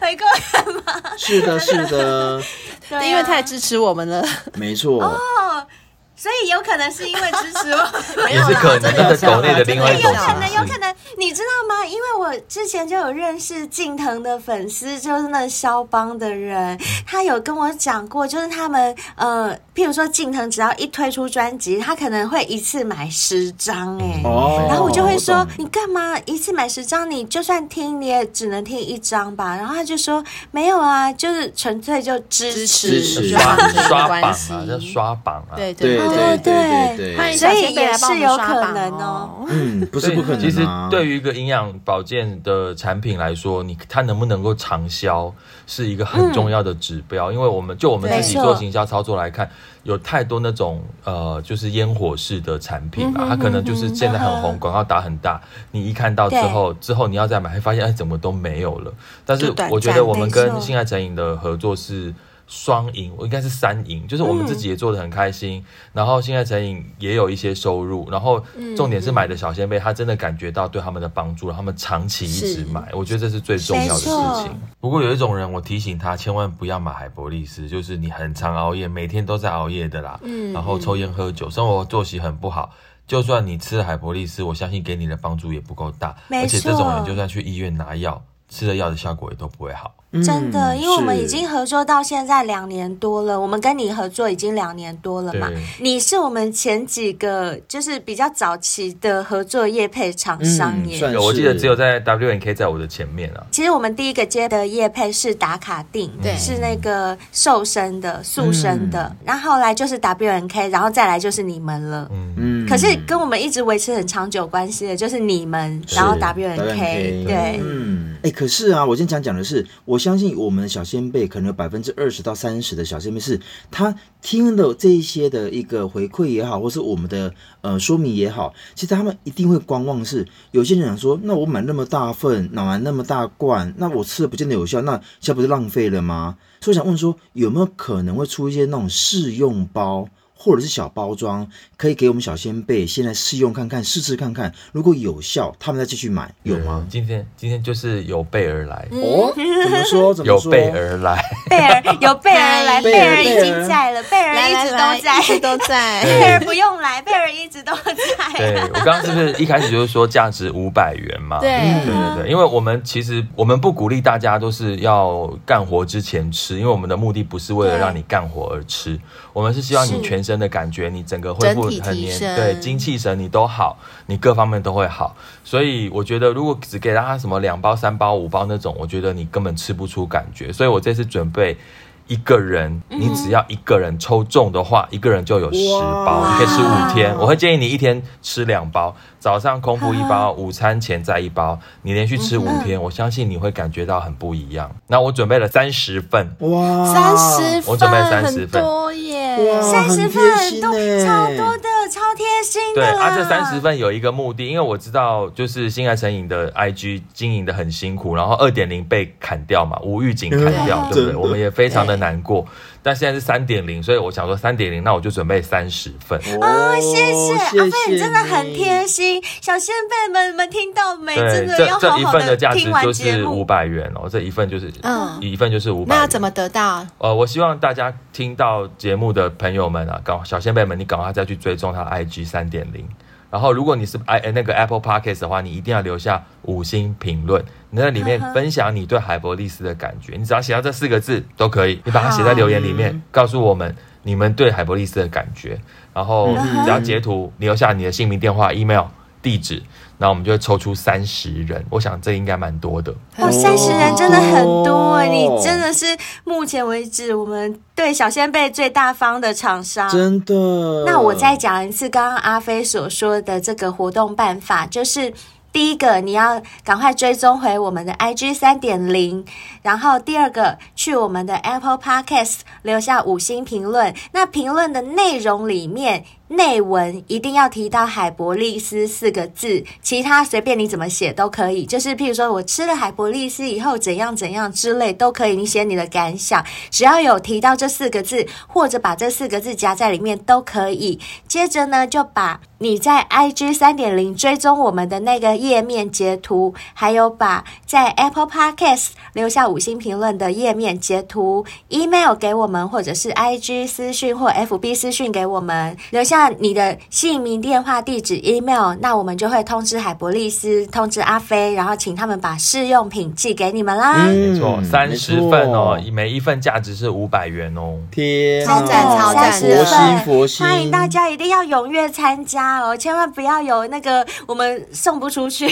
回购干嘛？是的，是的。对，因为太支持我们了。没错。哦。所以有可能是因为支持我，也是可能的国内的另外一种。有可能，有可能，你知道吗？因为我之前就有认识静藤的粉丝，就是那肖邦的人，他有跟我讲过，就是他们呃，譬如说静藤只要一推出专辑，他可能会一次买十张，哎，哦，然后我就会说，你干嘛一次买十张？你就算听，你也只能听一张吧。然后他就说，没有啊，就是纯粹就支持，刷刷榜啊，就刷榜啊，对对。对对对，所以也是有可能哦。嗯，不是不可能。其实对于一个营养保健的产品来说，你它能不能够长销是一个很重要的指标。因为我们就我们自己做行销操作来看，有太多那种呃，就是烟火式的产品啊，它可能就是现在很红，广告打很大，你一看到之后，之后你要再买，会发现哎，怎么都没有了。但是我觉得我们跟性爱成瘾的合作是。双赢，我应该是三赢，就是我们自己也做的很开心，嗯、然后现在成瘾也有一些收入，然后重点是买的小鲜贝，他真的感觉到对他们的帮助，他们长期一直买，我觉得这是最重要的事情。错。不过有一种人，我提醒他千万不要买海博利斯，就是你很常熬夜，每天都在熬夜的啦，嗯、然后抽烟喝酒，生活作息很不好，就算你吃了海博利斯，我相信给你的帮助也不够大，错。而且这种人就算去医院拿药，吃了药的效果也都不会好。真的，因为我们已经合作到现在两年多了，我们跟你合作已经两年多了嘛。你是我们前几个就是比较早期的合作业配厂商耶。有，我记得只有在 W N K 在我的前面啊。其实我们第一个接的业配是打卡定，对，是那个瘦身的、塑身的，然后后来就是 W N K，然后再来就是你们了。嗯嗯。可是跟我们一直维持很长久关系的就是你们，然后 W N K，对。嗯。哎，可是啊，我先讲讲的是我。相信我们的小仙贝可能有百分之二十到三十的小仙贝是他听了这一些的一个回馈也好，或是我们的呃说明也好，其实他们一定会观望。是有些人想说，那我买那么大份，买那么大罐，那我吃了不见得有效，那这不是浪费了吗？所以想问说，有没有可能会出一些那种试用包？或者是小包装，可以给我们小仙贝先来试用看看，试试看看，如果有效，他们再继续买，有吗？今天今天就是有备而来哦，怎么说？怎么说？有备而来，贝尔有备而来，贝尔已经在了，贝尔一直都在，一直都在，贝尔不用来，贝尔一直都在。对，我刚刚是不是一开始就是说价值五百元嘛？对对对对，因为我们其实我们不鼓励大家都是要干活之前吃，因为我们的目的不是为了让你干活而吃，我们是希望你全身的感觉，你整个恢复很年，对，精气神你都好，你各方面都会好。所以我觉得，如果只给他什么两包、三包、五包那种，我觉得你根本吃不出感觉。所以我这次准备一个人，你只要一个人抽中的话，一个人就有十包，你可以吃五天。我会建议你一天吃两包，早上空腹一包，午餐前再一包，你连续吃五天，我相信你会感觉到很不一样。那我准备了三十份，哇，三十份，我准备三十份，多耶，三十份很多，超多的，超贴心的。对，啊，这三十份有一个目的，因为我知道就是心爱成瘾的 IG 经营的很辛苦，然后二点零被砍掉嘛，无预警砍掉，对不对？我们也非常的难过，但现在是三点零，所以我想说三点零，那我就准备三十份。哦，谢谢阿飞，你真的很贴心，小仙贝们你们听到没？真的要好好的听完节目。这一份的价值就是五百元哦，这一份就是嗯，一份就是五百。那要怎么得到？呃，我希望大家听到节目的朋友们啊，搞小仙贝们，你赶快再去追踪他 IG 三点零。然后，如果你是 i 那个 Apple Podcast 的话，你一定要留下五星评论，你在里面分享你对海博利斯的感觉。你只要写到这四个字都可以，你把它写在留言里面，告诉我们你们对海博利斯的感觉。然后只要截图，留下你的姓名、电话、email、地址。那我们就会抽出三十人，我想这应该蛮多的。哦，三十人真的很多哎！你真的是目前为止我们对小仙贝最大方的厂商，真的。那我再讲一次刚刚阿飞所说的这个活动办法，就是。第一个，你要赶快追踪回我们的 IG 三点零，然后第二个，去我们的 Apple Podcast 留下五星评论。那评论的内容里面，内文一定要提到海博利斯四个字，其他随便你怎么写都可以。就是譬如说我吃了海博利斯以后怎样怎样之类都可以，你写你的感想，只要有提到这四个字，或者把这四个字夹在里面都可以。接着呢，就把你在 IG 三点零追踪我们的那个页面截图，还有把在 Apple Podcast 留下五星评论的页面截图，email 给我们，或者是 IG 私讯或 FB 私讯给我们，留下你的姓名、电话、地址、email，那我们就会通知海博利斯，通知阿飞，然后请他们把试用品寄给你们啦。嗯、没错，三十份哦，每一份价值是五百元哦。天，超赞超赞，佛心佛心，欢迎大家一定要踊跃参加。哦，千万不要有那个我们送不出去。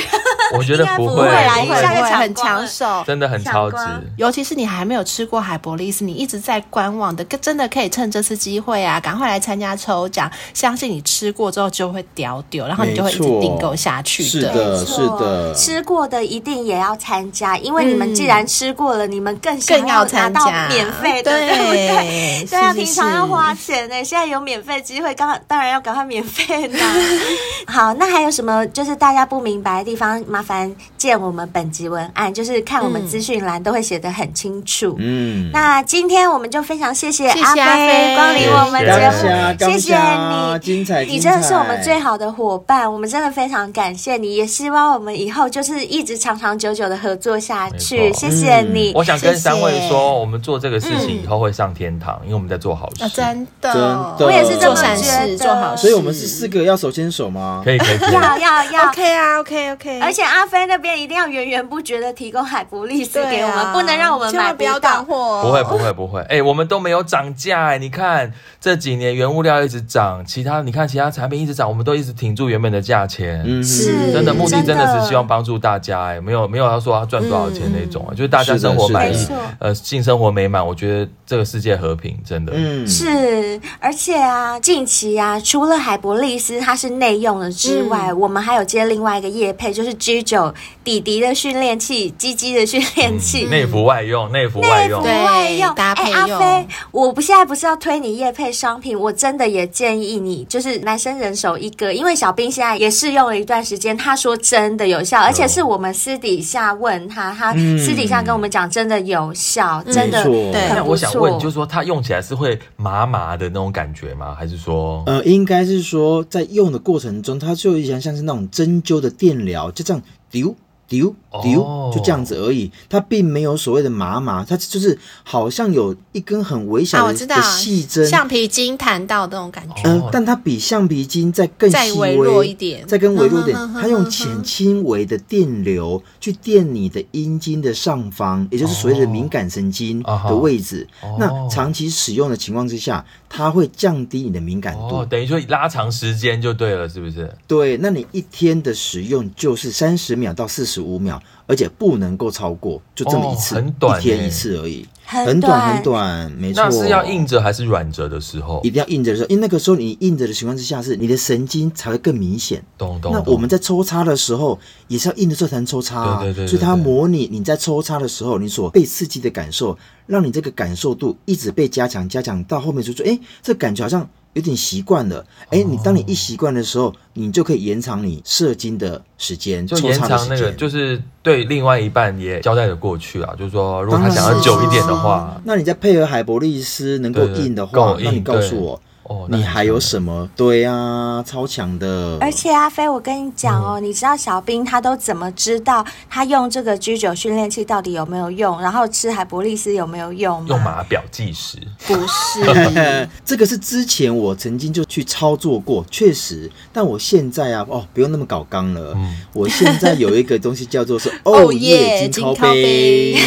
我觉得 不会，不会，会很抢手，真的很超值。尤其是你还没有吃过海博利斯，你一直在观望的，真的可以趁这次机会啊，赶快来参加抽奖。相信你吃过之后就会屌屌，然后你就会一直订购下去的。是的，是的，吃过的一定也要参加，因为你们既然吃过了，你们更想要拿到免费的，对不对？对啊，平常要花钱呢，现在有免费机会，刚当然要赶快免费呢。好，那还有什么就是大家不明白的地方？麻烦见我们本集文案，就是看我们资讯栏都会写得很清楚。嗯，那今天我们就非常谢谢阿飞光临我们节目，谢谢你，精彩，你真的是我们最好的伙伴，我们真的非常感谢你，也希望我们以后就是一直长长久久的合作下去。谢谢你。我想跟三位说，我们做这个事情以后会上天堂，因为我们在做好事。真的，真的，我也是这么觉得。做好事，所以我们是四个要手牵手吗？可以可以，要要要，OK 啊，OK OK。而且阿飞那边一定要源源不绝的提供海博利斯给我们，不能让我们买不要到货。不会不会不会，哎，我们都没有涨价哎，你看这几年原物料一直涨，其他你看其他产品一直涨，我们都一直挺住原本的价钱。嗯，是，真的目的真的是希望帮助大家哎，没有没有要说要赚多少钱那种啊，就是大家生活满意，呃，性生活美满，我觉得这个世界和平真的。嗯，是，而且啊，近期啊，除了海博力斯它是内用的之外，我们还有接另外一个业配，就是 G 九弟弟的训练器，鸡鸡的训练器，内服外用，内服外用，内服外用搭配用。阿飞，我不现在不是要推你夜配商品，我真的也建议你，就是男生人手一个，因为小兵现在也试用了一段时间，他说真的有效，而且是我们私底下问他，他私底下跟我们讲真的有效，真的对。那我想问，就是说他用起来是会麻麻的那种感觉吗？还是说，呃，应该是说在用的过程中，它就有点像是那种针灸的电疗，就这样丢。丢丢就这样子而已，它并没有所谓的麻麻，它就是好像有一根很微小的细针，橡皮筋弹到的那种感觉。嗯，但它比橡皮筋再更细微，微弱一点，再更微弱一点。它用浅轻微的电流去电你的阴茎的上方，也就是所谓的敏感神经的位置。那长期使用的情况之下，它会降低你的敏感度，等于说拉长时间就对了，是不是？对，那你一天的使用就是三十秒到四十。十五秒，而且不能够超过，就这么一次，哦、很短，一天一次而已，很短很短，没错。那是要硬着还是软着的时候？一定要硬着的时候，因为那个时候你硬着的情况之下，是你的神经才会更明显。懂懂。那我们在抽插的时候，也是要硬的时候才能抽插、啊，对对，对。所以它模拟你在抽插的时候，你所被刺激的感受，让你这个感受度一直被加强，加强到后面就说，哎、欸，这感觉好像。有点习惯了，哎、欸，你当你一习惯的时候，你就可以延长你射精的时间，就延长那个，就是对另外一半也交代的过去啊。就是说，如果他想要久一点的话，那你再配合海博利斯能够硬的话，那你告诉我。哦，你还有什么？对、啊，超强的！而且阿飞，我跟你讲哦、嗯，你知道小兵他都怎么知道他用这个 G 九训练器到底有没有用？然后吃海博利斯有没有用？用码表计时？不是，这个是之前我曾经就去操作过，确实。但我现在啊，哦，不用那么搞刚了、嗯。我现在有一个东西叫做是 哦耶金靠杯。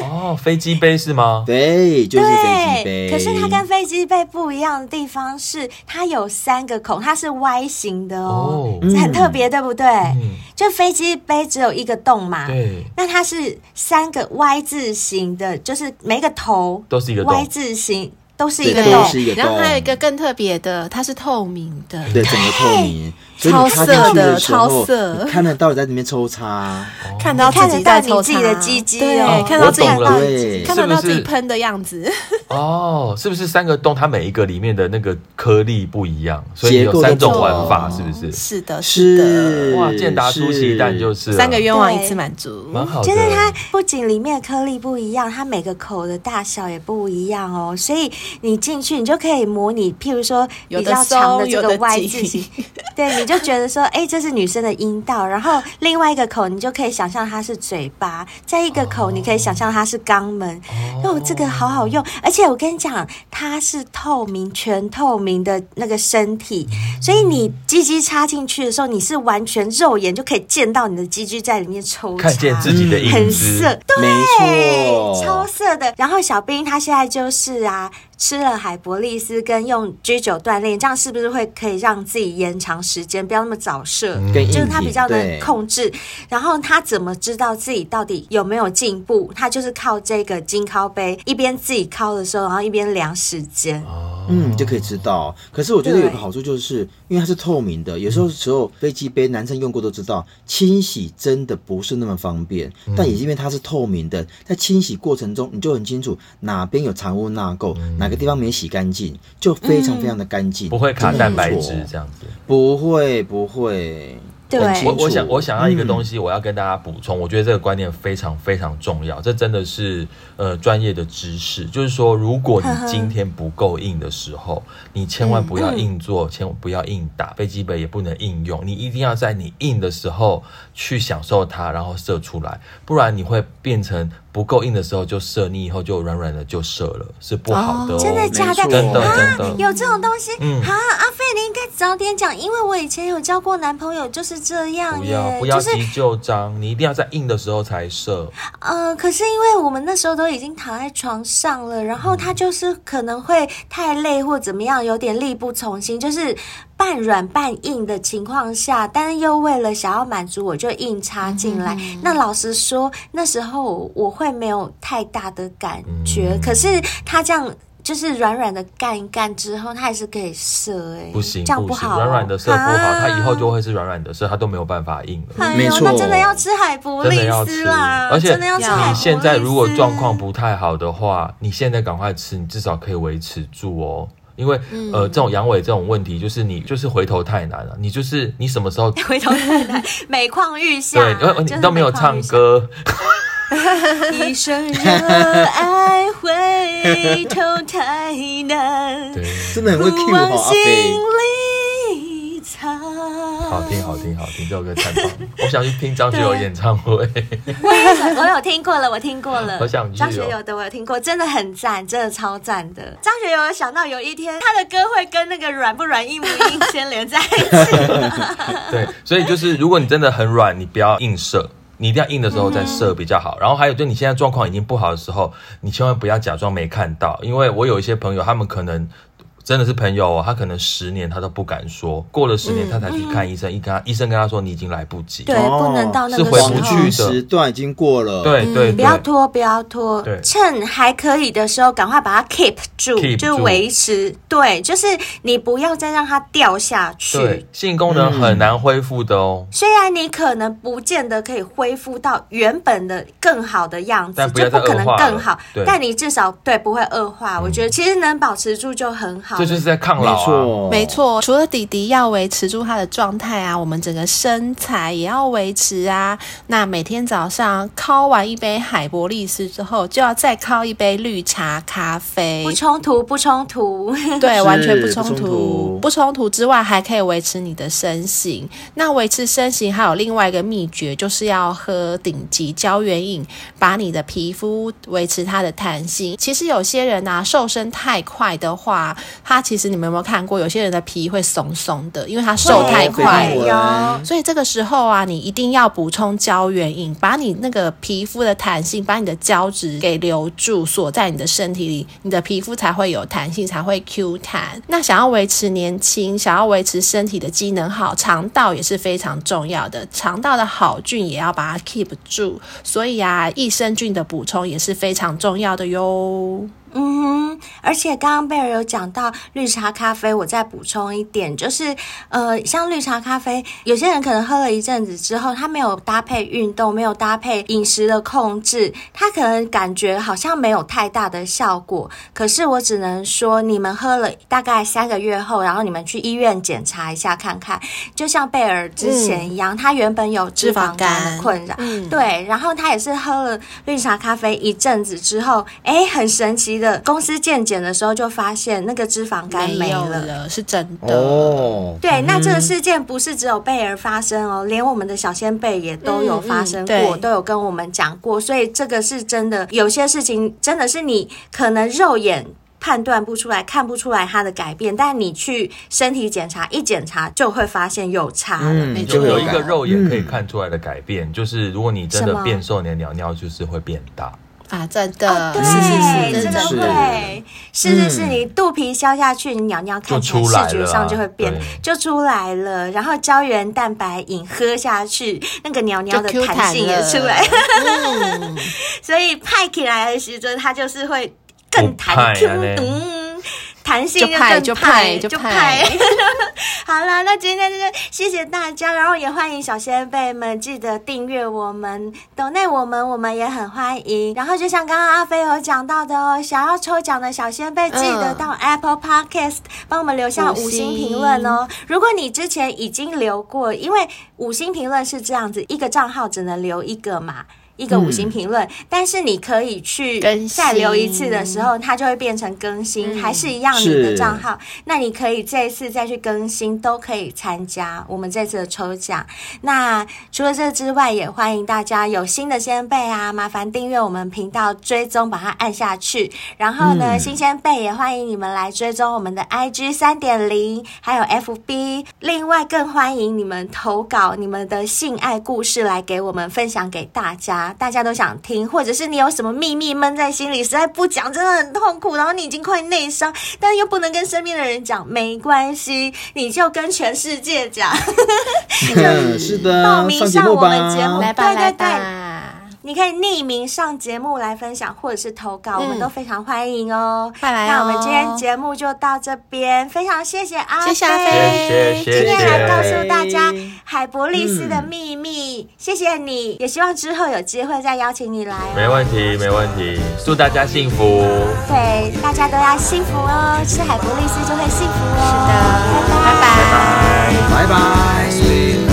哦，飞机杯是吗？对，就是飞机杯。可是它跟飞机杯不一样。的地方是它有三个孔，它是 Y 型的哦，哦很特别，对不对？嗯、就飞机杯只有一个洞嘛，对。那它是三个 Y 字形的，就是每个头都是一个 Y 字形，都是一个洞。然后还有一个更特别的，它是透明的，对，整个透明。超色的，超色，看得到你在里面抽插，看到、看得到你自己的鸡鸡，对，哦、看到自己对，看得到自己喷的样子。哦，是不是三个洞？它每一个里面的那个颗粒不一样，所以有三种玩法，是不是？是的，是的。哇，健达出奇蛋就是三个愿望一次满足，蛮好的。就是它不仅里面的颗粒不一样，它每个口的大小也不一样哦，所以你进去你就可以模拟，譬如说比较长的这个 Y 字形，对你。就觉得说，哎、欸，这是女生的阴道，然后另外一个口，你就可以想象它是嘴巴；再一个口，你可以想象它是肛门。哦，这个好好用，而且我跟你讲，它是透明、全透明的那个身体，所以你鸡鸡插进去的时候，你是完全肉眼就可以见到你的鸡鸡在里面抽插，看见自己的影子，很色，对，超色的。然后小兵他现在就是啊。吃了海博利斯跟用 G 九锻炼，这样是不是会可以让自己延长时间，不要那么早射？嗯、就是他比较能控制。然后他怎么知道自己到底有没有进步？他就是靠这个金靠杯，一边自己靠的时候，然后一边量时间。嗯，就可以知道。可是我觉得有个好处就是，因为它是透明的，有时候时候飞机杯男生用过都知道，清洗真的不是那么方便。嗯、但也是因为它是透明的，在清洗过程中你就很清楚哪边有藏污纳垢，嗯、哪个地方没洗干净，就非常非常的干净，不会卡蛋白质这样子。不会，不会。对，我我想我想要一个东西，我要跟大家补充、嗯。我觉得这个观念非常非常重要，这真的是呃专业的知识。就是说，如果你今天不够硬的时候，你千万不要硬做，嗯、千万不要硬打飞机杯，也不能硬用。你一定要在你硬的时候去享受它，然后射出来，不然你会变成。不够硬的时候就射，你以后就软软的就射了，是不好的哦。哦真的假的？真的真的有这种东西？嗯，啊，阿飞，你应该早点讲，因为我以前有交过男朋友，就是这样。不要不要急就章，就是，你一定要在硬的时候才射。呃，可是因为我们那时候都已经躺在床上了，然后他就是可能会太累或怎么样，有点力不从心，就是。半软半硬的情况下，但是又为了想要满足，我就硬插进来。嗯。那老实说，那时候我会没有太大的感觉。嗯。可是他这样就是软软的干一干之后，它还是可以射哎、欸，不行，这样不好，软软的射不好，他以后就会是软软的射，它都没有办法硬了。没错，那真的要吃海博利斯啦，而且真的要吃海博利斯。现在如果状况不太好的话，你现在赶快吃，你至少可以维持住哦。因为、嗯、呃，这种阳痿这种问题，就是你就是回头太难了。你就是你什么时候 回头太难，每况愈下。对，因为你都没有唱歌。一生热爱回头太难。对，真的很会 Q 好阿飞。好听好听好听，这首歌太棒了！我想去听张学友演唱会。我我有听过了，我听过了。我想张学友的我有听过，真的很赞，真的超赞的。张学友有想到有一天他的歌会跟那个软不软、硬不硬 先连在一起。对，所以就是如果你真的很软，你不要硬射，你一定要硬的时候再射比较好。然后还有，就你现在状况已经不好的时候，你千万不要假装没看到，因为我有一些朋友，他们可能。真的是朋友，哦他可能十年他都不敢说，过了十年他才去看医生，一跟他医生跟他说，你已经来不及，对，不能到那个时候，是回不去的。时段已经过了，对对，不要拖，不要拖，对，趁还可以的时候赶快把它 keep 住，就维持，对，就是你不要再让它掉下去，对，性功能很难恢复的哦，虽然你可能不见得可以恢复到原本的更好的样子，就不可能更好，但你至少对不会恶化，我觉得其实能保持住就很好。这就是在抗老啊，没错。除了弟弟要维持住他的状态啊，我们整个身材也要维持啊。那每天早上敲完一杯海博利斯之后，就要再敲一杯绿茶咖啡。不冲突，不冲突。对，完全不冲突。不冲突之外，还可以维持你的身形。那维持身形还有另外一个秘诀，就是要喝顶级胶原饮，把你的皮肤维持它的弹性。其实有些人啊，瘦身太快的话，他其实你们有没有看过？有些人的皮会松松的，因为它瘦太快了。所以这个时候啊，你一定要补充胶原饮，把你那个皮肤的弹性，把你的胶质给留住，锁在你的身体里，你的皮肤才会有弹性，才会 Q 弹。那想要维持年轻，想要维持身体的机能好，肠道也是非常重要的。肠道的好菌也要把它 keep 住。所以啊，益生菌的补充也是非常重要的哟。嗯哼，而且刚刚贝尔有讲到绿茶咖啡，我再补充一点，就是呃，像绿茶咖啡，有些人可能喝了一阵子之后，他没有搭配运动，没有搭配饮食的控制，他可能感觉好像没有太大的效果。可是我只能说，你们喝了大概三个月后，然后你们去医院检查一下看看，就像贝尔之前一样，嗯、他原本有脂肪肝的困扰，嗯、对，然后他也是喝了绿茶咖啡一阵子之后，哎，很神奇的。公司健检的时候就发现那个脂肪肝没了，没了，是真的。哦，对，那这个事件不是只有贝儿发生哦，连我们的小先贝也都有发生过，嗯嗯、都有跟我们讲过，所以这个是真的。有些事情真的是你可能肉眼判断不出来，看不出来它的改变，但你去身体检查一检查就会发现有差了。嗯，就有一个肉眼可以看出来的改变，嗯、就是如果你真的变瘦，你的尿尿就是会变大。啊，真的，哦、对，是真的会，是是是，你肚皮消下去，你鸟鸟看起来视觉上就会变，就出来了。然后胶原蛋白饮喝下去，那个鸟鸟的弹性也出来，嗯、所以派起来的时候，它就是会更弹 Q 嗯。弹性就更就派就派，好了，那今天就谢谢大家，然后也欢迎小仙贝们记得订阅我们，donate 我们，我们也很欢迎。然后就像刚刚阿飞有讲到的哦，想要抽奖的小仙贝记得到 Apple Podcast 帮我们留下五星评论哦。如果你之前已经留过，因为五星评论是这样子，一个账号只能留一个嘛。一个五星评论，嗯、但是你可以去再留一次的时候，它就会变成更新，嗯、还是一样你的账号。那你可以这一次再去更新，都可以参加我们这次的抽奖。那除了这之外，也欢迎大家有新的先辈啊，麻烦订阅我们频道，追踪把它按下去。然后呢，嗯、新先辈也欢迎你们来追踪我们的 IG 三点零，还有 FB。另外，更欢迎你们投稿你们的性爱故事来给我们分享给大家。大家都想听，或者是你有什么秘密闷在心里，实在不讲，真的很痛苦。然后你已经快内伤，但又不能跟身边的人讲，没关系，你就跟全世界讲。是的，报名上我们节目，来吧，来吧。你可以匿名上节目来分享或者是投稿我们都非常欢迎哦。拜来那我们今天节目就到这边非常谢谢啊谢谢今天来告诉大家海博利斯的秘密谢谢你也希望之后有机会再邀请你来没问题没问题。祝大家幸福。对大家都要幸福哦吃海博利斯就会幸福哦。是的。拜拜。拜拜。拜拜拜